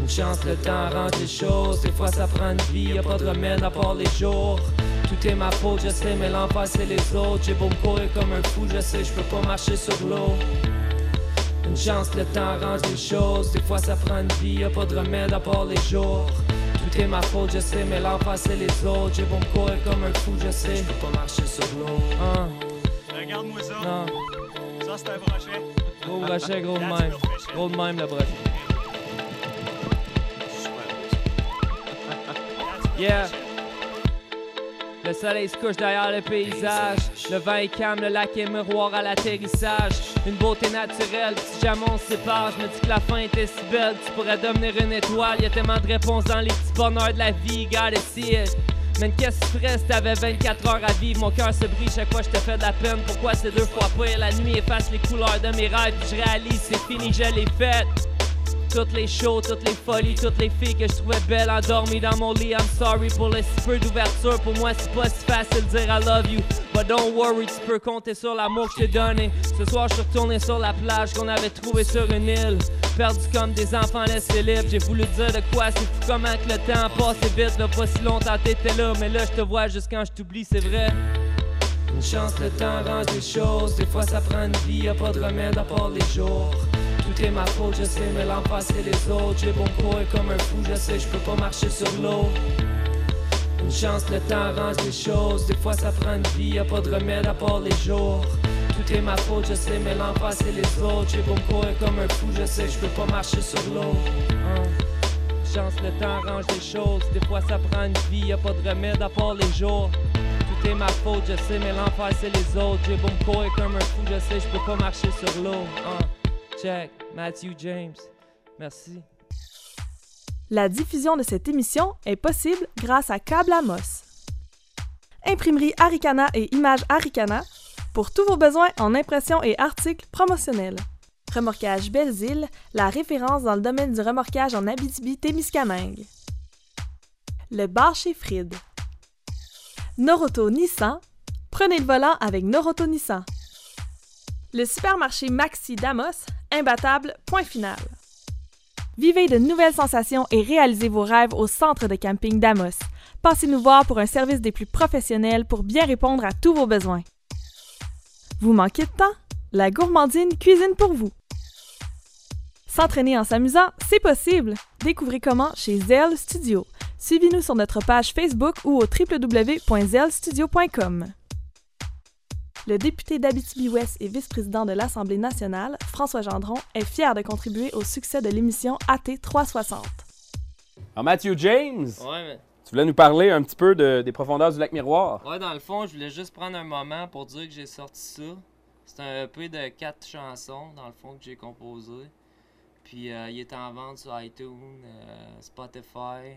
Une chance, le temps rend les choses. Des fois, ça prend une vie, y a pas de remède à part les jours. Tout est ma faute, je sais, mais l'enfer, c'est les autres. J'ai beau me courir comme un fou, je sais, je peux pas marcher sur l'eau. Une chance, le temps range les choses. Des fois, ça prend une vie, y a pas de remède à part les jours. Tout est ma faute, je sais, mais l'enfer, c'est les autres. J'ai beau me courir comme un fou, je sais, je peux pas marcher sur l'eau. Hein? Regarde-moi ça. Non. Ça, c'est un brochet. Gros brochet, gros de même. Gros de même, le brochet. Yeah. Le soleil se couche derrière le paysage. Le vent est calme, le lac est miroir à l'atterrissage. Une beauté naturelle, si jamais on sépare, je me dis que la fin était si belle. Tu pourrais devenir une étoile. Y a tellement de réponses dans les petits bonheurs de la vie. Gotta see it. Mais qu'est-ce que tu ferais si t'avais 24 heures à vivre? Mon cœur se brise chaque fois je te fais de la peine. Pourquoi c'est deux fois pire? La nuit efface les couleurs de mes rêves. Puis je réalise, c'est fini, je l'ai faite. Toutes les shows, toutes les folies, toutes les filles que je trouvais belles endormies dans mon lit. I'm sorry pour le si peu d'ouverture. Pour moi, c'est pas si facile de dire I love you. But don't worry, tu peux compter sur l'amour que je t'ai donné. Ce soir, je suis retourné sur la plage qu'on avait trouvée sur une île. Perdu comme des enfants laissés libres. J'ai voulu dire de quoi, c'est fou comment que le temps passe vite. Là, pas si longtemps t'étais là, mais là, je te vois juste quand je t'oublie, c'est vrai. Une chance, le temps range les choses. Des fois, ça prend une vie, y a pas de remède à part les jours. Tout est ma faute, je sais, mais l'enfer, c'est les autres. J'ai bon courir comme un fou, je sais, je peux pas marcher sur l'eau. Une chance, le temps range les choses. Des fois, ça prend une vie, y a pas de remède à part les jours. Tout est ma faute, je sais, mais l'enfer, c'est les autres. J'ai beau me courir comme un fou, je sais, je peux pas marcher sur l'eau. Hein. Chance, le temps range les choses. Des fois, ça prend une vie, y a pas de remède à part les jours. Tout est ma faute, je sais, mais l'enfer, c'est les autres. J'ai me courir comme un fou, je sais, je peux pas marcher sur l'eau. Hein. Matthew James. Merci. La diffusion de cette émission est possible grâce à Câble Amos. Imprimerie Aricana et Images Aricana pour tous vos besoins en impression et articles promotionnels. Remorquage Belles-Îles, la référence dans le domaine du remorquage en Abitibi-Témiscamingue. Le bar chez Fried. Noroto Nissan. Prenez le volant avec Noroto Nissan. Le supermarché Maxi Damos, imbattable, point final. Vivez de nouvelles sensations et réalisez vos rêves au centre de camping Damos. Passez nous voir pour un service des plus professionnels pour bien répondre à tous vos besoins. Vous manquez de temps? La gourmandine cuisine pour vous. S'entraîner en s'amusant, c'est possible! Découvrez comment chez Zell Studio. Suivez-nous sur notre page Facebook ou au www.zellstudio.com. Le député d'Abitibi-Ouest et vice-président de l'Assemblée nationale, François Gendron, est fier de contribuer au succès de l'émission AT 360. Alors, Matthew James, Ouais, mais... tu voulais nous parler un petit peu de- des profondeurs du lac Miroir. Ouais, dans le fond, je voulais juste prendre un moment pour dire que j'ai sorti ça. C'est un EP de quatre chansons, dans le fond, que j'ai composé. Puis euh, il est en vente sur iTunes, euh, Spotify,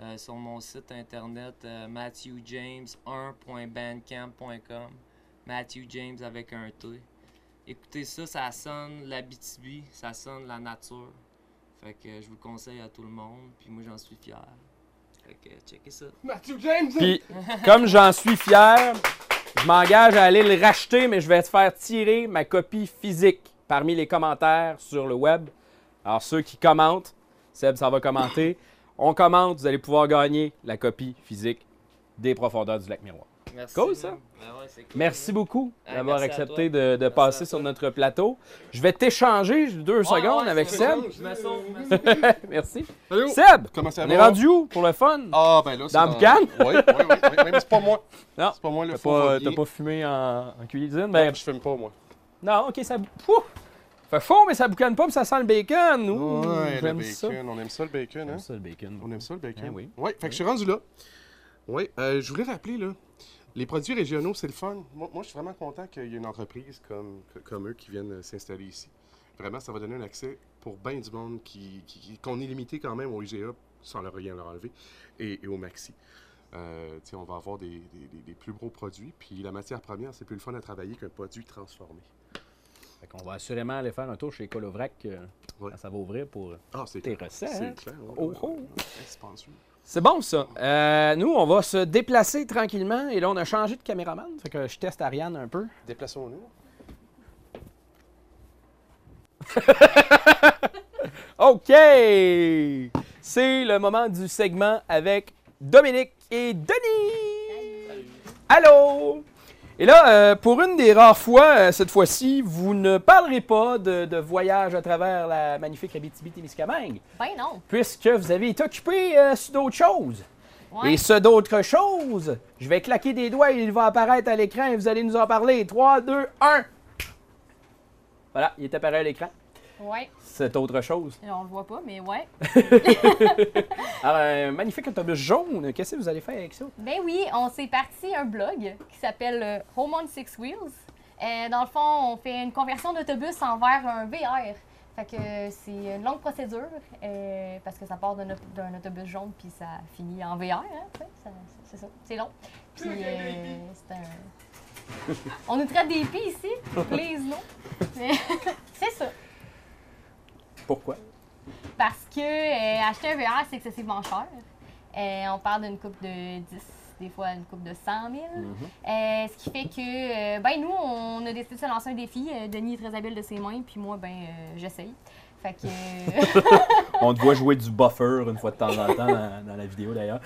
euh, sur mon site internet euh, matthewjames1.bandcamp.com. Matthew James avec un T. Écoutez ça, ça sonne la BTB, ça sonne la nature. Fait que je vous le conseille à tout le monde, puis moi j'en suis fier. Fait que checkez ça. Matthew James! Puis, comme j'en suis fier, je m'engage à aller le racheter, mais je vais te faire tirer ma copie physique parmi les commentaires sur le web. Alors, ceux qui commentent, Seb, ça va commenter. On commente, vous allez pouvoir gagner la copie physique des profondeurs du lac Miroir. Merci. Cool, ça? Ben ouais, c'est cool, Merci beaucoup d'avoir accepté de, passer sur notre plateau. Je vais t'échanger deux Ouais, secondes ouais, avec Seb. je. Merci. Seb, Comment ça on va? est rendu où pour le fun? Ah, ben là, c'est Dans Boucan? Oui, oui, oui, oui, mais c'est pas moi. Non. C'est pas moi le T'as faux pas, t'as pas fumé en, en cuisine? Non, Ben, je fume pas, moi. non, ok, ça. Pouf! fait fort, mais ça boucanne pas, puis ça sent le bacon. Ouais, le ça. On aime ça, le bacon, hein? ça, le bacon. On aime ça, le bacon. Oui. Oui, fait que je suis rendu là. Oui, euh, je voulais rappeler, là, les produits régionaux, c'est le fun. Moi, moi, je suis vraiment content qu'il y ait une entreprise comme, comme eux qui viennent euh, s'installer ici. Vraiment, ça va donner un accès pour bien du monde qui, qu'on est limité quand même au IGA, sans leur rien leur enlever, et, et au Maxi. Euh, on va avoir des, des- plus gros produits, puis la matière première, c'est plus le fun à travailler qu'un produit transformé. Fait qu'on va assurément aller faire un tour chez Colovrac euh, Ouais. quand ça va ouvrir pour Ah, tes clair. recettes. C'est hein? clair, ouais, Oh, ouais, oh. C'est bon, ça. Euh, nous, on va se déplacer tranquillement. Et là, on a changé de caméraman. Fait que je teste Ariane un peu. Déplaçons-nous. OK! C'est le moment du segment avec Dominique et Denis! Allô! Et là, euh, pour une des rares fois, euh, cette fois-ci, vous ne parlerez pas de, de voyage à travers la magnifique Abitibi-Témiscamingue, Ben non. puisque vous avez été occupé euh, sur d'autres choses. Ouais. Et ce d'autres choses, je vais claquer des doigts et il va apparaître à l'écran et vous allez nous en parler. 3, 2, 1! Voilà, il est apparu à l'écran. Ouais. C'est autre chose. On le voit pas, mais ouais. Alors, un magnifique autobus jaune. Qu'est-ce que vous allez faire avec ça? Ben oui, on s'est parti un blog qui s'appelle euh, Home on Six Wheels. Euh, dans le fond, on fait une conversion d'autobus envers un VR. Fait que euh, c'est une longue procédure euh, parce que ça part d'un autobus jaune puis ça finit en VR. Hein, c'est ça, c'est long. Puis euh, c'est un. On nous traite des pieds ici, please non? C'est ça. Pourquoi? Parce que euh, acheter un VR, c'est excessivement cher. Euh, on parle d'une coupe de 10, des fois une coupe de 100 000. Euh, ce qui fait que, euh, ben nous, on a décidé de se lancer un défi. Denis est très habile de ses mains, puis moi, ben, euh, j'essaye. Fait que. On te voit jouer du buffer une fois de temps en temps dans, dans la vidéo d'ailleurs.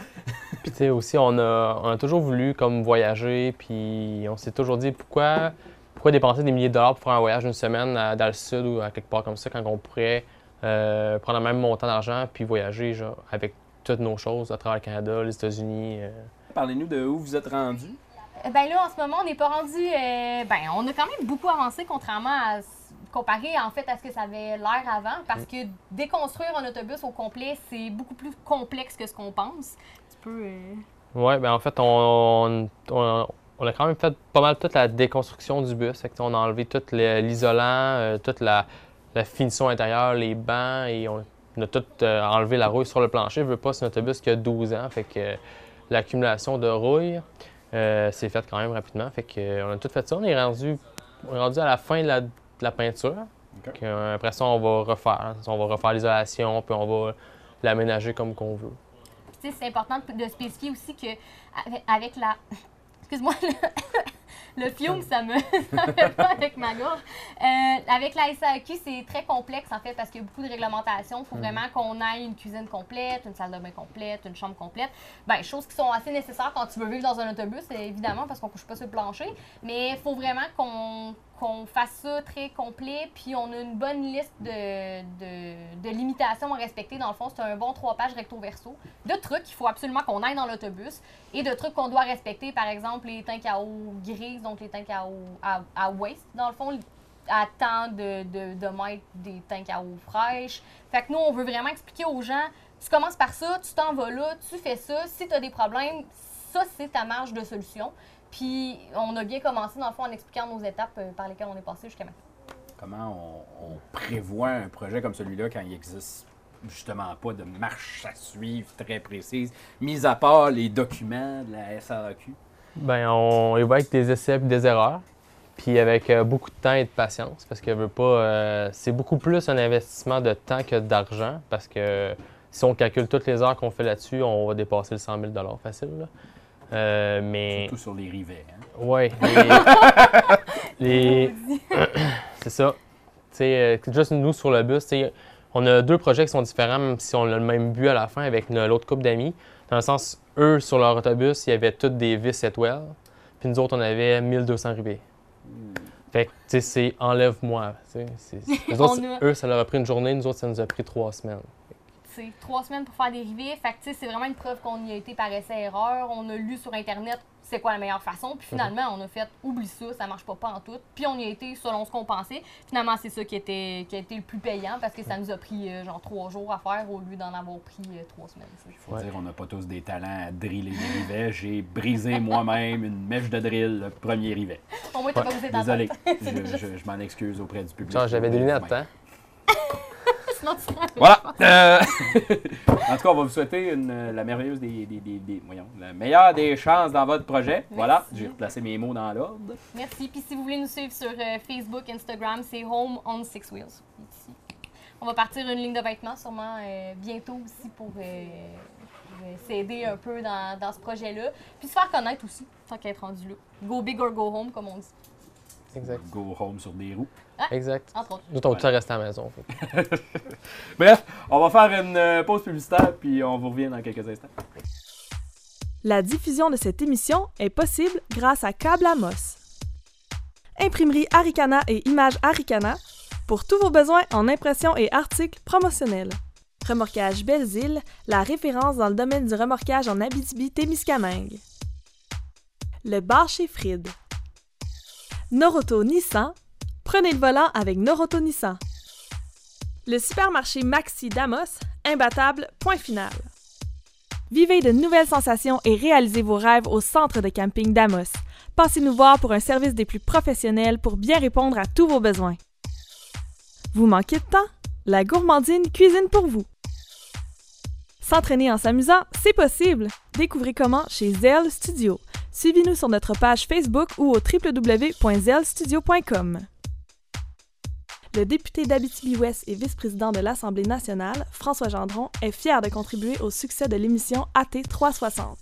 Puis tu sais aussi, on a, on a toujours voulu comme voyager, puis on s'est toujours dit pourquoi, pourquoi dépenser des milliers de dollars pour faire un voyage d'une semaine à- dans le sud ou à quelque part comme ça quand on pourrait euh, prendre le même montant d'argent puis voyager genre, avec toutes nos choses à travers le Canada, les États-Unis. euh. Parlez-nous de où vous êtes rendu. ben là, en ce moment, on n'est pas rendu. euh, ben, on a quand même beaucoup avancé, contrairement à. comparé en fait à ce que ça avait l'air avant, parce que déconstruire un autobus au complet, c'est beaucoup plus complexe que ce qu'on pense. Tu peux. euh, Ouais, ben en fait, on, on, on a quand même fait pas mal toute la déconstruction du bus. Fait que, on a enlevé tout l'isolant, euh, toute la, la finition intérieure, les bancs, et on, on a tout euh, enlevé la rouille sur le plancher. Je veux pas, c'est un autobus qui a 12 ans, fait que euh, l'accumulation de rouille euh, s'est faite quand même rapidement. Fait que, euh, on a tout fait ça. On est rendu, on est rendu à la fin de la, de la peinture. Euh, après ça, on va refaire. On va refaire l'isolation, puis on va l'aménager comme qu'on veut. C'est important de, spécifier aussi que avec la. Excuse-moi. le- le fiume, ça me, ça me fait pas avec ma gorge. Euh, avec la SAQ, c'est très complexe en fait parce qu'il y a beaucoup de réglementations. Il faut Mhm. vraiment qu'on aille une cuisine complète, une salle de bain complète, une chambre complète. Ben, choses qui sont assez nécessaires quand tu veux vivre dans un autobus, évidemment parce qu'on couche pas sur le plancher. Mais il faut vraiment qu'on qu'on fasse ça très complet, puis on a une bonne liste de, de, de limitations à respecter. Dans le fond, c'est un bon trois pages recto-verso de trucs qu'il faut absolument qu'on aille dans l'autobus et de trucs qu'on doit respecter, par exemple les tanks à eau donc les tanks à à, à waste, dans le fond, à tant de, de, de des tanks à eau fraîche. Fait que nous, on veut vraiment expliquer aux gens, tu commences par ça, tu t'en vas là, tu fais ça, si tu as des problèmes, ça, c'est ta marge de solution. Puis on a bien commencé, dans le fond, en expliquant nos étapes euh, par lesquelles on est passé jusqu'à maintenant. Comment on, on prévoit un projet comme celui-là quand il existe justement pas de marche à suivre très précise, mis à part les documents de la SAQ? Ben, on y va avec des essais et des erreurs, puis avec euh, beaucoup de temps et de patience, parce que veut pas, euh, c'est beaucoup plus un investissement de temps que d'argent, parce que si on calcule toutes les heures qu'on fait là-dessus, on va dépasser le 100 000 facile. là. Euh, mais... Surtout sur les rivets. Hein? Oui. Les... les- c'est ça. Tu sais, euh, juste nous sur le bus, tu sais, on a deux projets qui sont différents, même si on a le même but à la fin avec no- l'autre couple d'amis. Dans le sens, eux, sur leur autobus, il y avait toutes des vis Etwell, puis nous autres, on avait 1200 rivets. Fait que, tu sais, c'est enlève-moi. a- eux, ça leur a pris une journée, nous autres, ça nous a pris trois semaines. C'est trois semaines pour faire des rivets. Fait que, tu sais, c'est vraiment une preuve qu'on y a été par essai-erreur. On a lu sur Internet c'est quoi la meilleure façon. Puis finalement, on a fait oublie ça, ça marche pas, pas en tout. Puis on y a été selon ce qu'on pensait. Finalement, c'est ça qui, était, qui a été le plus payant parce que ça nous a pris euh, genre trois jours à faire au lieu d'en avoir pris euh, trois semaines. Il faut dire, on n'a pas tous des talents à driller des rivets. J'ai brisé moi-même une mèche de drill, le premier rivet. Au moins, t'as pas brisé ta Désolé, je, je- je m'en excuse auprès du public. J'avais des lunettes, hein? Sinon, tu serais- Voilà. Euh, en tout cas, on va vous souhaiter une, la merveilleuse des, des- des- des- voyons, la meilleure des chances dans votre projet. Voilà, j'ai replacé mes mots dans l'ordre. Merci. Puis si vous voulez nous suivre sur euh, Facebook, Instagram, c'est Home on Six Wheels. Ici. On va partir une ligne de vêtements sûrement euh, bientôt aussi pour euh, pour, euh, s'aider un peu dans, dans ce projet-là. Puis se faire connaître aussi, tant qu'à être rendu là. Go big or go home, comme on dit. Exact. Go home sur des roues. Ouais, Exact. Entre autres. Nous, on tout resté à la maison. fait Bref, on va faire une euh, pause publicitaire, puis on vous revient dans quelques instants. La diffusion de cette émission est possible grâce à Câble Amos. Imprimerie Aricana et Images Aricana pour tous vos besoins en impression et articles promotionnels. Remorquage Belles-Îles, la référence dans le domaine du remorquage en Abitibi-Témiscamingue. Le bar chez Fried. Noroto Nissan, prenez le volant avec Noroto Nissan. Le supermarché Maxi Damos, imbattable, point final. Vivez de nouvelles sensations et réalisez vos rêves au centre de camping d'Amos. Passez nous voir pour un service des plus professionnels pour bien répondre à tous vos besoins. Vous manquez de temps? La gourmandine cuisine pour vous. S'entraîner en s'amusant, c'est possible! Découvrez comment chez Zell Studio. Suivez-nous sur notre page Facebook ou au www.zellstudio.com. Le député d'Abitibi-Ouest et vice-président de l'Assemblée nationale, François Gendron, est fier de contribuer au succès de l'émission AT 360.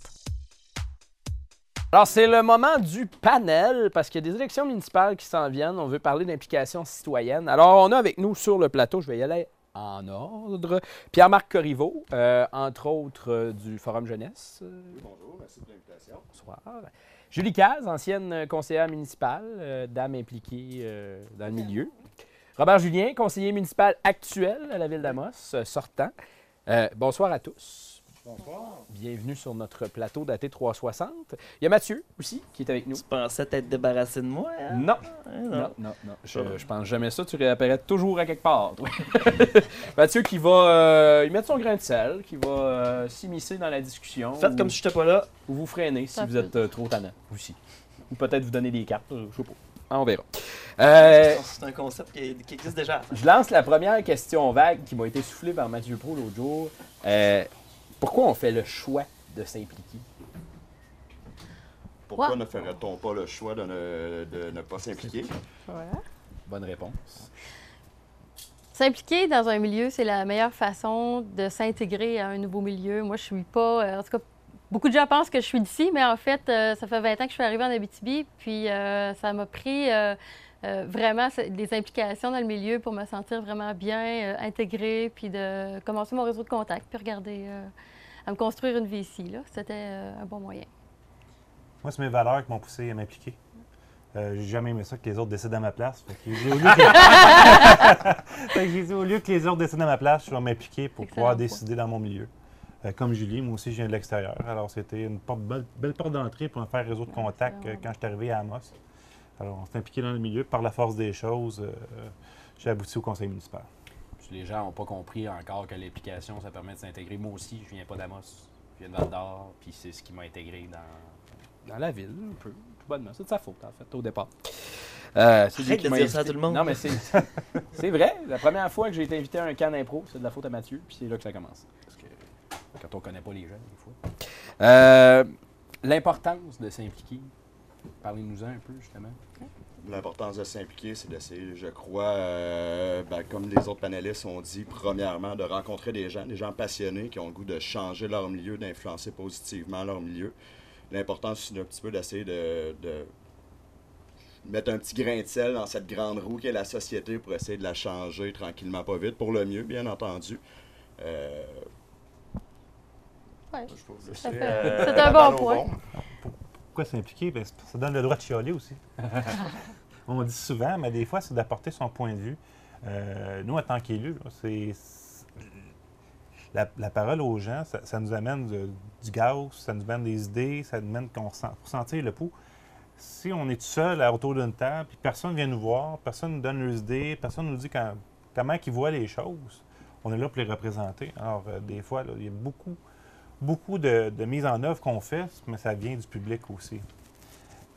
Alors, c'est le moment du panel, parce qu'il y a des élections municipales qui s'en viennent. On veut parler d'implication citoyenne. Alors, on a avec nous sur le plateau, je vais y aller en ordre, Pierre-Marc Corriveau, euh, entre autres euh, du Forum Jeunesse. Bonjour, merci de l'invitation. Bonsoir. Julie Caz, ancienne conseillère municipale, euh, dame impliquée euh, dans le milieu. Robert Julien, conseiller municipal actuel à la ville d'Amos, euh, sortant. Euh, bonsoir à tous. Bonsoir. Bienvenue sur notre plateau d'AT 360. Il y a Mathieu aussi qui est avec nous. Tu pensais t'être débarrassé de moi? hein? Non. Hein, Non, non, non. Je, je pense jamais ça. Tu réapparais toujours à quelque part. toi. Mathieu qui va euh, y mettre son grain de sel, qui va euh, s'immiscer dans la discussion. Faites ou- comme si j'étais pas là. Ou vous freiner si Ça vous fait. êtes euh, trop tannant aussi. Ou peut-être vous donner des cartes. je sais pas. Ah, on verra. Euh, C'est un concept qui, qui existe déjà. je lance la première question vague qui m'a été soufflée par Mathieu Pro l'autre jour. Euh, pourquoi on fait le choix de s'impliquer? Pourquoi ne ferait-on pas le choix de ne, de ne pas s'impliquer? Bonne réponse. S'impliquer dans un milieu, c'est la meilleure façon de s'intégrer à un nouveau milieu. Moi, je suis pas, euh, en tout cas, beaucoup de gens pensent que je suis d'ici, mais en fait, euh, ça fait 20 ans que je suis arrivée en Abitibi, puis euh, ça m'a pris euh, vraiment des implications dans le milieu pour me sentir vraiment bien intégrée, puis de commencer mon réseau de contacts, puis regarder à me construire une vie ici. C'était un bon moyen. Moi, c'est mes valeurs qui m'ont poussé à m'impliquer. Euh, j'ai jamais aimé ça que les autres décident à ma place. Fait que j'ai dit, au lieu que... Les autres décident à ma place, je vais m'impliquer pour pouvoir décider dans mon milieu. Euh, comme Julie, moi aussi, je viens de l'extérieur. Alors, c'était une porte- belle, belle porte d'entrée pour me faire réseau de contacts euh, quand je suis arrivé à Amos. Alors, on s'est impliqué dans le milieu. Par la force des choses, euh, j'ai abouti au conseil municipal. Puis les gens n'ont pas compris encore que l'implication, ça permet de s'intégrer. Moi aussi, je viens pas d'Amos. Je viens de Val-d'Or, puis c'est ce qui m'a intégré dans, dans la ville, un peu. Tout bonnement. C'est de sa faute, en fait, au départ. Euh, c'est Arrête de dire ça à tout le monde. Non, mais c'est, c'est vrai. La première fois que j'ai été invité à un camp d'impro, c'est de la faute à Mathieu, puis c'est là que ça commence. Quand on connaît pas les gens, des fois. Euh, l'importance de s'impliquer. Parlez-nous-en un peu, justement. L'importance de s'impliquer, c'est d'essayer, je crois, euh, ben, comme les autres panélistes ont dit, premièrement, de rencontrer des gens, des gens passionnés qui ont le goût de changer leur milieu, d'influencer positivement leur milieu. L'importance, c'est un petit peu d'essayer de, de mettre un petit grain de sel dans cette grande roue qu'est la société pour essayer de la changer tranquillement, pas vite, pour le mieux, bien entendu. Euh, Ouais. c'est, euh, c'est un bon point. Pourquoi s'impliquer? Ben, c'est- ça donne le droit de chialer aussi. On dit souvent, mais des fois, c'est d'apporter son point de vue. Euh, nous, en tant qu'élus, c'est c'est- la, la parole aux gens, ça, ça nous amène de- du gaz, ça nous amène des idées, ça nous amène qu'on sent, pour sentir le pouls. Si on est tout seul à- autour d'une table, puis personne vient nous voir, personne nous donne leurs idées, personne nous dit quand- comment ils voient les choses, on est là pour les représenter. Alors, euh, des fois, là, il y a beaucoup, beaucoup de, de mise en œuvre qu'on fait, mais ça vient du public aussi.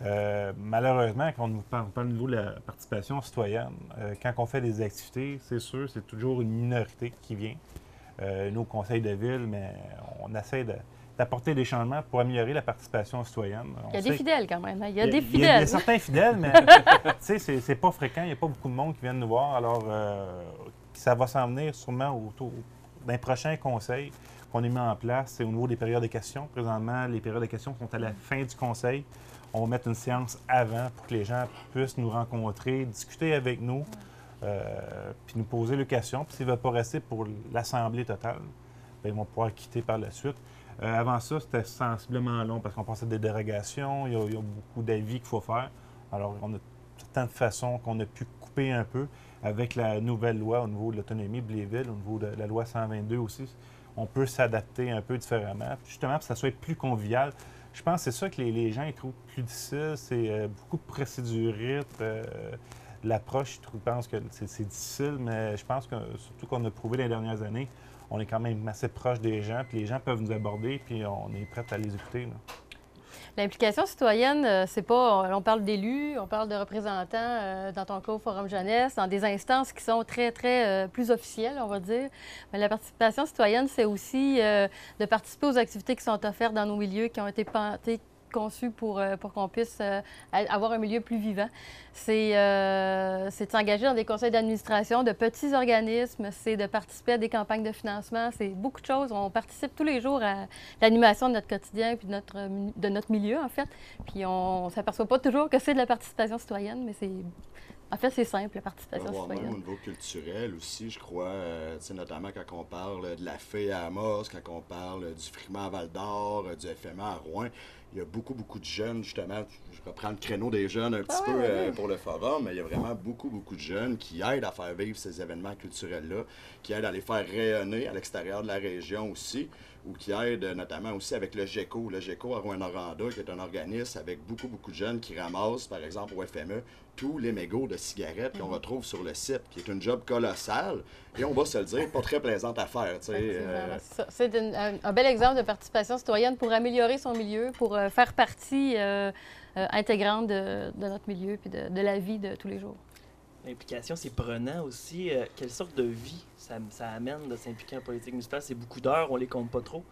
Euh, malheureusement, quand on nous parle, parle au niveau de la participation citoyenne, euh, quand on fait des activités, c'est sûr, c'est toujours une minorité qui vient. Euh, nous, au conseil de ville, mais on essaie de- d'apporter des changements pour améliorer la participation citoyenne. On Il y a des fidèles quand même. hein. Il y a des il y a- fidèles. Il y a certains fidèles, mais tu sais, c'est- c'est pas fréquent. Il n'y a pas beaucoup de monde qui viennent nous voir. Alors, ça va s'en venir sûrement autour d'un prochain conseil qu'on a mis en place. C'est au niveau des périodes de questions. Présentement, les périodes de questions sont à la fin du conseil. On va mettre une séance avant pour que les gens puissent nous rencontrer, discuter avec nous, euh, puis nous poser leurs questions. Puis s'ils ne veulent pas rester pour l'assemblée totale, ben, ils vont pouvoir quitter par la suite. Euh, avant ça, c'était sensiblement long parce qu'on passait des dérogations, il y a, il y a beaucoup d'avis qu'il faut faire. Alors, on a certaines façons qu'on a pu couper un peu avec la nouvelle loi au niveau de l'autonomie de Bléville, au niveau de la loi 122 aussi. On peut s'adapter un peu différemment, justement, pour que ça soit plus convivial. Je pense que c'est ça que les, gens trouvent plus difficile, c'est euh, beaucoup de procédurites. euh, L'approche, ils pensent que c'est difficile, mais je pense que surtout qu'on a prouvé les dernières années, on est quand même assez proche des gens, puis les gens peuvent nous aborder, puis on est prêt à les écouter. L'implication citoyenne, euh, c'est pas. On parle d'élus, on parle de représentants, euh, dans ton cas Forum Jeunesse, dans des instances qui sont très, très euh, plus officielles, on va dire. Mais la participation citoyenne, c'est aussi de participer aux activités qui sont offertes dans nos milieux, qui ont été pensées, conçues pour, euh, pour qu'on puisse euh, avoir un milieu plus vivant. C'est euh, s'engager dans des conseils d'administration, de petits organismes, c'est de participer à des campagnes de financement, c'est beaucoup de choses. On participe tous les jours à l'animation de notre quotidien puis de notre, de notre milieu, en fait. Puis on ne s'aperçoit pas toujours que c'est de la participation citoyenne, mais c'est. En fait, c'est simple, la participation Avoir même au citoyenne. niveau culturel aussi, je crois, euh, notamment quand on parle de la fée à Amos, quand on parle du Friment à Val d'Or, euh, du FMA à Rouen, il y a beaucoup, beaucoup de jeunes, justement. Je reprends le créneau des jeunes un petit Ah peu ouais, ouais, euh, pour le forum, mais il y a vraiment beaucoup, beaucoup de jeunes qui aident à faire vivre ces événements culturels-là, qui aident à les faire rayonner à l'extérieur de la région aussi, ou qui aident euh, notamment aussi avec le GECO. Le GECO à Rouen-Noranda, qui est un organisme avec beaucoup, beaucoup de jeunes qui ramassent, par exemple, au FME, tous les mégots de cigarettes qu'on retrouve sur le site, qui est une job colossale, et on va se le dire, pas très plaisante à faire. euh, C'est un, un bel exemple de participation citoyenne pour améliorer son milieu, pour euh, faire partie euh, intégrante de, de notre milieu puis de, de la vie de tous les jours. L'implication, c'est prenant aussi. Euh, quelle sorte de vie ça, ça amène de s'impliquer en politique municipale? C'est beaucoup d'heures, on les compte pas trop.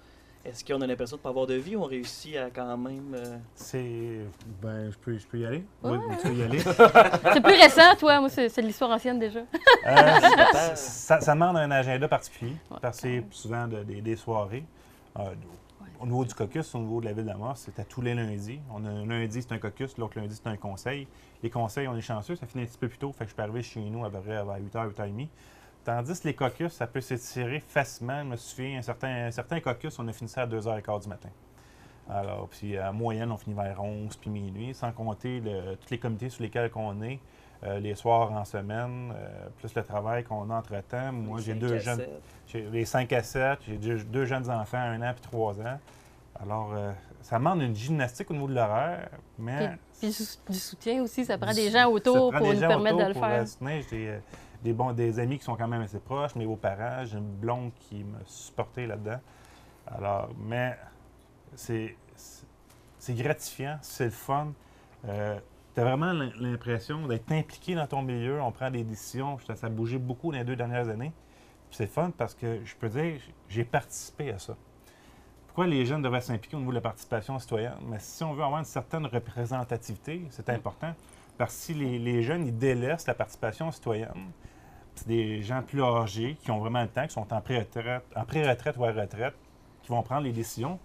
Est-ce qu'on a l'impression de ne pas avoir de vie ou on réussit à quand même. euh, C'est. Ben, je peux, je peux y aller? Ouais. Oui, tu peux y aller. c'est plus récent, toi. Moi, c'est c'est de l'histoire ancienne déjà. Euh, ça, ça demande un agenda particulier, parce que c'est souvent de- des, des soirées. Euh, au niveau du caucus, au niveau de la ville d'Amos, c'était tous les lundis. On a un lundi, c'est un caucus, l'autre lundi, c'est un conseil. Les conseils, on est chanceux, ça finit un petit peu plus tôt, fait que je peux arriver chez nous à peu près à 8h, 8h30. Tandis que les caucus, ça peut s'étirer facilement. Je me souviens, un certain, un certain caucus, on a fini ça à 2h15 du matin. Alors, puis en moyenne, on finit vers 11 puis minuit, sans compter le- tous les comités sur lesquels on est, euh, les soirs en semaine, euh, plus le travail qu'on a entre-temps. Moi, j'ai deux à jeunes. les 5 à 7, j'ai deux, deux jeunes enfants, un an puis trois ans. Alors, euh, ça demande une gymnastique au niveau de l'horaire, mais. Puis, puis du sou- du soutien aussi, ça prend des gens autour pour nous permettre de le faire. euh. J'ai euh, des, bons, des amis qui sont quand même assez proches, mes beaux-parents. J'ai une blonde qui me supportait là-dedans. Alors, mais c'est gratifiant, c'est le fun. tu as vraiment l'im- l'impression d'être impliqué dans ton milieu. On prend des décisions. Ça, a bougé beaucoup dans les deux dernières années. C'est le fun parce que je peux dire, j'ai participé à ça. Pourquoi les jeunes devraient s'impliquer au niveau de la participation citoyenne? Mais si on veut avoir une certaine représentativité, c'est important. Parce que si les, les jeunes, ils délaissent la participation citoyenne, c'est des gens plus âgés qui ont vraiment le temps, qui sont en pré-retraite, en pré-retraite ou à retraite, qui vont prendre les décisions,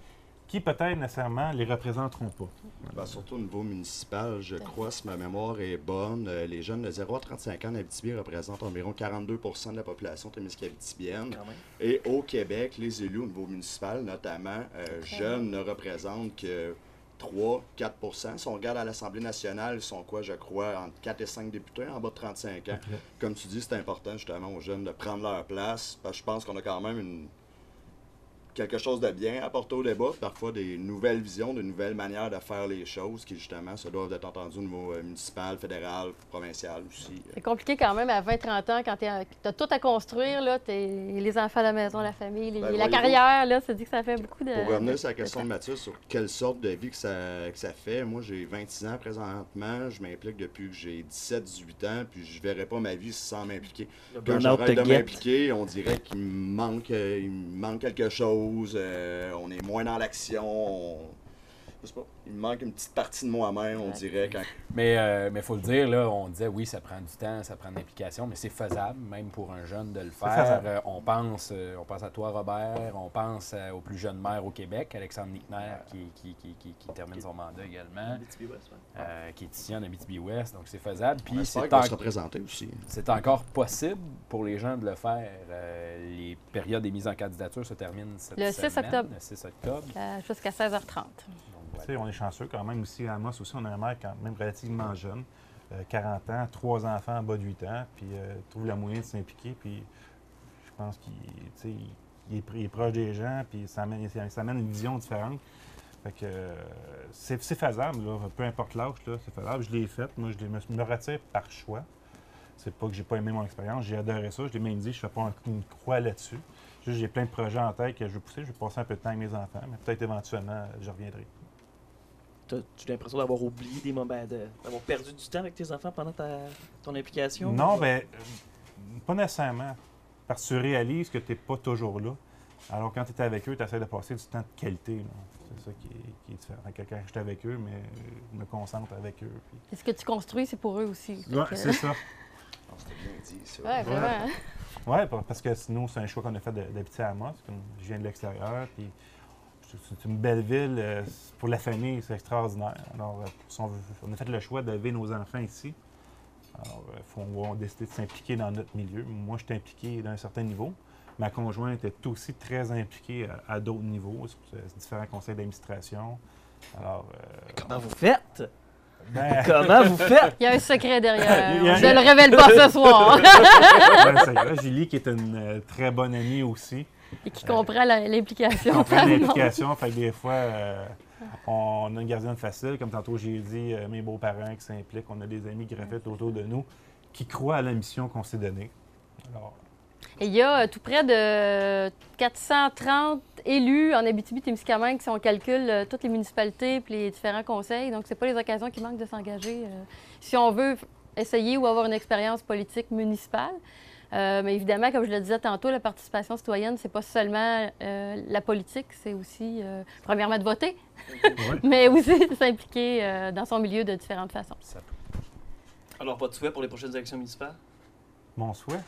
qui peut-être nécessairement les représenteront pas. Ben, surtout au niveau municipal, je crois, si ma mémoire est bonne, euh, les jeunes de 0 à 35 ans en Abitibi représentent environ 42% de la population témiscabitibienne. Et au Québec, les élus au niveau municipal, notamment euh, jeunes, ne représentent que 3-4% Si on regarde à l'Assemblée nationale, ils sont quoi, je crois, entre 4 et 5 députés en bas de 35 ans. Comme tu dis, c'est important justement aux jeunes de prendre leur place, parce que je pense qu'on a quand même une quelque chose de bien à apporter au débat, parfois des nouvelles visions, de nouvelles manières de faire les choses qui, justement, se doivent d'être entendues au niveau euh, municipal, fédéral, provincial aussi. C'est compliqué quand même à 20-30 ans quand tu as tout à construire, là, t'es- les enfants à la maison, la famille, les- Ben, la carrière, là, ça dit que ça fait beaucoup de. Pour revenir sur la question de. Mathieu sur quelle sorte de vie que ça, que ça fait, moi j'ai 26 ans présentement, je m'implique depuis que j'ai 17-18 ans, puis je verrais pas ma vie sans m'impliquer. Quand j'arrête te de m'impliquer, on dirait qu'il me manque, euh, il me manque quelque chose, euh, on est moins dans l'action, on- je sais pas, il me manque une petite partie de moi-même, on dirait. Quand... Mais il mais faut le dire, là, on disait oui, ça prend du temps, ça prend de l'implication, mais c'est faisable, même pour un jeune, de le faire. Euh, on, pense, euh, on pense à toi, Robert, on pense euh, au plus jeune maire au Québec, Alexandre Nickner, qui, qui, qui, qui- qui termine son mandat également, euh, qui est ici en Abitibi-Ouest, donc c'est faisable. Puis c'est en- se représenter aussi. C'est encore possible pour les gens de le faire. Euh, les périodes des mises en candidature se terminent cette Le 6 semaine, octobre. Le 6 octobre. Euh, Jusqu'à 16h30. On est chanceux quand même aussi. À Amos aussi, on a un maire quand même relativement jeune, euh, 40 ans, trois enfants en bas de 8 ans, puis euh, trouve la moyen de s'impliquer. Puis je pense qu'il est, proche des gens, puis ça amène, une vision différente. Fait que euh, c'est faisable, peu importe l'âge, c'est faisable. Je l'ai fait. Moi, je l'ai- me, retire par choix. C'est pas que j'ai pas aimé mon expérience, j'ai adoré ça. Je l'ai même dit, je fais pas un- une croix là-dessus. J'ai plein de projets en tête que je veux pousser. Je vais passer un peu de temps avec mes enfants, mais peut-être éventuellement, je reviendrai. T'as-tu l'impression d'avoir oublié des moments, de- d'avoir perdu du temps avec tes enfants pendant ta, ton implication? Non, ben, euh, pas nécessairement. Parce que tu réalises que tu n'es pas toujours là. Alors, quand tu es avec eux, tu essaies de passer du temps de qualité. C'est ça qui est, qui est différent. Quand je suis avec eux, mais euh, je me concentre avec eux. puis- Et ce que tu construis, c'est pour eux aussi? Que- c'est ça. C'était bien dit, ça. Ouais, vraiment. Ouais, pa- parce que sinon, c'est un choix qu'on a fait d'habiter à. Comme je viens de l'extérieur, puis c'est- une belle ville. euh, Pour la famille, c'est extraordinaire. Alors, euh, on, veut- on a fait le choix d'élever nos enfants ici. Alors, il faut on va décider de s'impliquer dans notre milieu. Moi, je suis impliqué d'un certain niveau. Ma conjointe est aussi très impliquée à, à d'autres niveaux, sur euh, différents conseils d'administration. Alors, euh, Comment vous faites? ben- Comment vous faites? Il y a un secret derrière. A- Je ne le révèle pas ce soir. Julie, qui est une euh, très bonne amie aussi. Et qui comprend la- l'implication. On prend pardon. l'implication, fait que des fois, euh, on a une gardienne facile. Comme tantôt, j'ai dit, euh, mes beaux-parents qui s'impliquent, on a des amis graphites autour de nous qui croient à la mission qu'on s'est donnée. Alors, Et il y a euh, tout près de 430 élus en Abitibi-Témiscamingue si on calcule euh, toutes les municipalités et les différents conseils. Donc, c'est pas les occasions qui manquent de s'engager euh, si on veut essayer ou avoir une expérience politique municipale. Euh, mais évidemment, comme je le disais tantôt, la participation citoyenne, c'est pas seulement euh, la politique, c'est aussi, euh, premièrement, de voter, mais aussi de s'impliquer euh, dans son milieu de différentes façons. Alors, pas de souhait pour les prochaines élections municipales? mon souhait.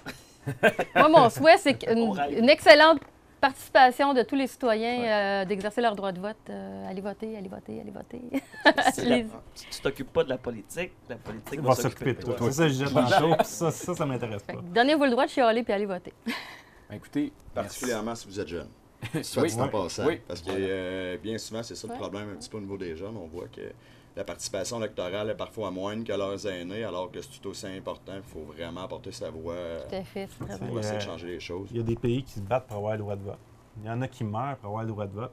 Moi, mon souhait, c'est une excellente participation de tous les citoyens euh, d'exercer leur droit de vote. Euh, allez voter, allez voter, allez voter. C'est Les- la- Tu tu t'occupes pas de la politique, la politique va va s'occuper de toi. toi. C'est ça je ça, ça, ça m'intéresse pas. Donnez-vous le droit de chialer puis allez voter. Écoutez, Particulièrement si vous êtes jeune. Oui. Soit dit en Oui. passant. Oui. Parce que euh, bien souvent, c'est ça le problème un petit peu au niveau des jeunes. On voit que la participation électorale est parfois moindre que leurs aînés, alors que c'est tout aussi important. Il faut vraiment apporter sa voix Tout à fait, c'est très pour essayer de Euh, changer les choses. Il y a des pays qui se battent pour avoir le droit de vote. Il y en a qui meurent pour avoir le droit de vote.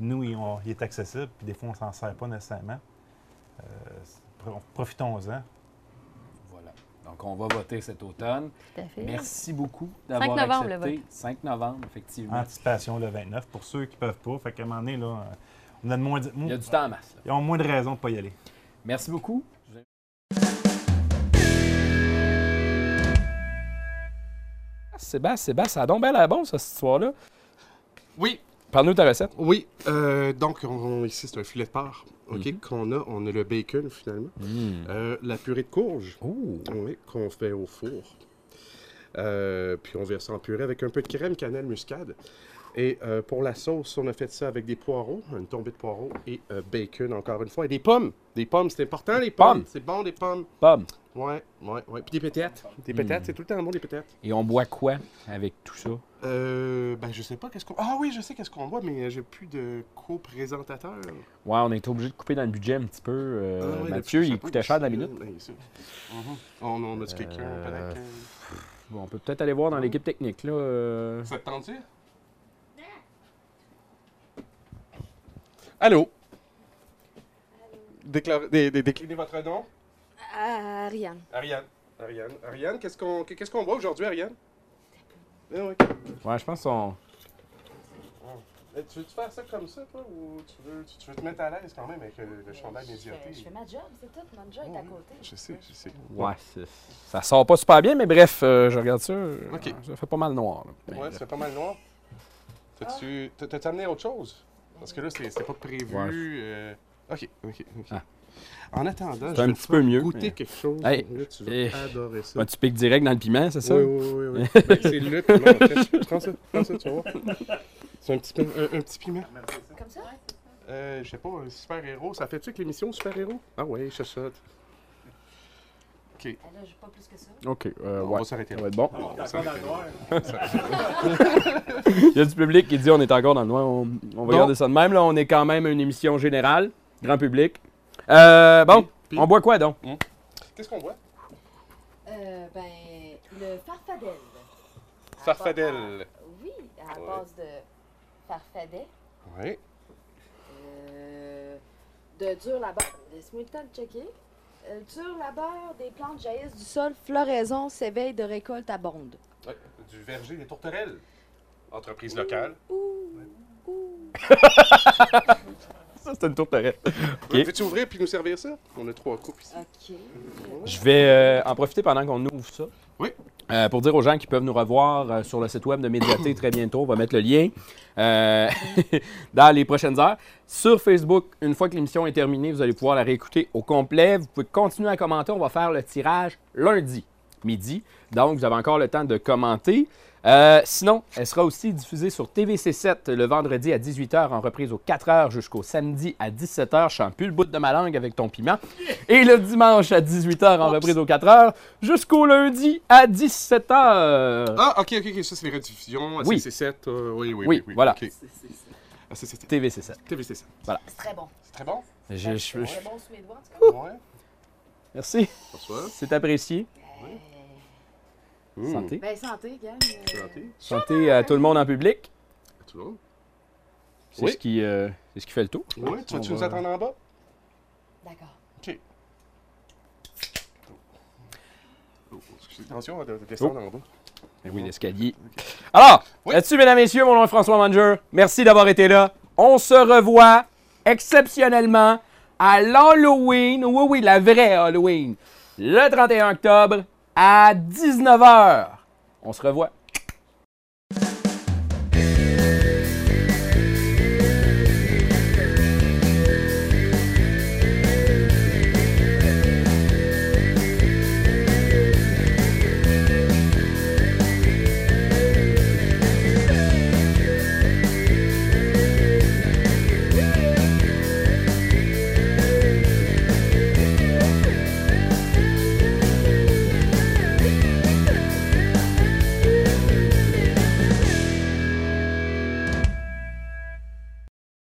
Nous, il, on- il est accessible, puis des fois, on s'en sert pas nécessairement. Euh, Profitons-en. Voilà. Donc, on va voter cet automne. Tout à fait. Merci beaucoup 5 d'avoir novembre, le accepté. vote. 5 novembre, effectivement. Anticipation le 29 pour ceux qui peuvent pas. Fait qu'à un moment donné, là, on a de moins de- Il y a du temps en masse. là. Ils ont moins de raisons de pas y aller. Merci beaucoup. Sébastien, Sébastien, ça a donc bien l'air bon, ça, cette histoire-là. Oui. Parle-nous de ta recette. Oui, euh, donc on- on- ici c'est un filet de porc, ok, Mhm. qu'on a, on a le bacon finalement, Mm. Euh, la purée de courge, Oh. oui, qu'on fait au four, Euh, puis on verse ça en purée avec un peu de crème, cannelle, muscade. Et euh, pour la sauce, on a fait ça avec des poireaux, une tombée de poireaux et euh, bacon encore une fois, et des pommes. Des pommes, c'est important les pommes. Pommes. C'est bon des pommes. Pommes. Ouais, ouais, ouais. Puis des pétates. Des pétates, Mm. c'est tout le temps bon des pétates. Et on boit quoi avec tout ça? Euh, ben je sais pas qu'est-ce qu'on. Ah oui, je sais qu'est-ce qu'on boit, mais j'ai plus de co-présentateur. Ouais, on a été obligé de couper dans le budget un petit peu. euh, Ah ouais, Mathieu, il coûtait cher de la minute. ben, ça. Mhm. On, on a-tu quelqu'un? On peut peut-être aller voir dans l'équipe technique, là. Ça te tente-tu? Allô? Déclarez- dé- dé- déclinez votre nom. Ariane. Ariane. Ariane. Ariane, qu'est-ce qu'on qu'est-ce qu'on voit aujourd'hui, Ariane? Ah, oui. Ouais, je pense qu'on. Eh, Tu veux-tu faire ça comme ça, toi, ou tu veux, tu, tu veux te mettre à l'aise quand même avec le, le chandail médiaté? Je fais ma job, c'est tout. Mon job est à côté. Je sais, je sais. Ouais, c'est- ça sort pas super bien, mais bref, euh, je regarde ça. euh, Ok. Ça fait pas mal noir. là. Ouais, bref. c'est pas mal noir. T'as-tu t'as- t'as-tu amené autre chose? Parce que là, c'est c'est pas prévu. Ouais. euh, Ok, ok, ok. Ah. En attendant, je un vais petit peu mieux, goûter mais- quelque chose. Hey, Là, tu vas eh, adorer ça. tu piques direct dans le piment, c'est ça? Oui, oui, oui. oui. Ben, c'est le piment, en fait. Prends ça, prends ça, tu vas voir. C'est un petit, piment- un, un petit piment. Comme ça? Euh, je sais pas, un super-héros. Ça fait-tu avec l'émission Super-héros? Ah ouais, chuchote. OK. Eh, Là, j'ai pas plus que ça. Ok, euh, On ouais. va s'arrêter Ça là. va être bon. On va s'arrêter Il y a du public qui dit on est encore dans le noir. On, on va Bon. garder ça de même. Là, on est quand même une émission générale, grand public. Euh, bon, Puis- on boit quoi donc? Qu'est-ce qu'on voit? Euh, ben, le farfadel. Farfadel. Oui, à Ouais. base de farfadet, Oui. euh, de dur labeur. Laisse-moi le temps de checker. Euh, dur labeur, des plantes jaillissent du sol, floraison s'éveille de récolte abonde. Ouais, du verger des tourterelles. Entreprise locale. Ça, c'est une tourterelle. Ouais, Veux-tu ouvrir puis nous servir ça? On a trois coupes ici. OK. Je vais euh, en profiter pendant qu'on ouvre ça. Oui. Euh, pour dire aux gens qui peuvent nous revoir euh, sur le site web de Médiaté très bientôt, on va mettre le lien euh, dans les prochaines heures. Sur Facebook, une fois que l'émission est terminée, vous allez pouvoir la réécouter au complet. Vous pouvez continuer à commenter. On va faire le tirage lundi midi. Donc, vous avez encore le temps de commenter. Euh, sinon, elle sera aussi diffusée sur TVC7 le vendredi à 18h en reprise aux 4h jusqu'au samedi à 17h. Je sens plus le bout de ma langue avec ton piment. Et le dimanche à 18h en reprise aux 4h jusqu'au lundi à 17h. Ah, ok, ok, ok. Ça, c'est les rediffusions. Oui. CC7. euh, oui, oui, Oui, oui, voilà. ok. Ah, c'est- c'est- TVC7. TVC7. Voilà. C'est très bon. C'est très bon? Je- je- je- Très bon suédois, en tout cas. Ouais. Merci. Bonsoir. C'est apprécié. Mmh. Santé. Ben, santé, gang. Santé. Santé à tout le monde en public. Tout le monde. C'est Oui. ce, qui, euh, c'est ce qui fait le tour. Oui, tu On vas-tu nous va- attendre en bas? D'accord. OK. Oh, excusez, Attention de, de descendre en bas. Ben oui, l'escalier. Alors, là-dessus, mesdames, messieurs, mon nom est François Manger. Merci d'avoir été là. On se revoit exceptionnellement à l'Halloween. Oui, oui, la vraie Halloween. Le 31 octobre à 19h. On se revoit.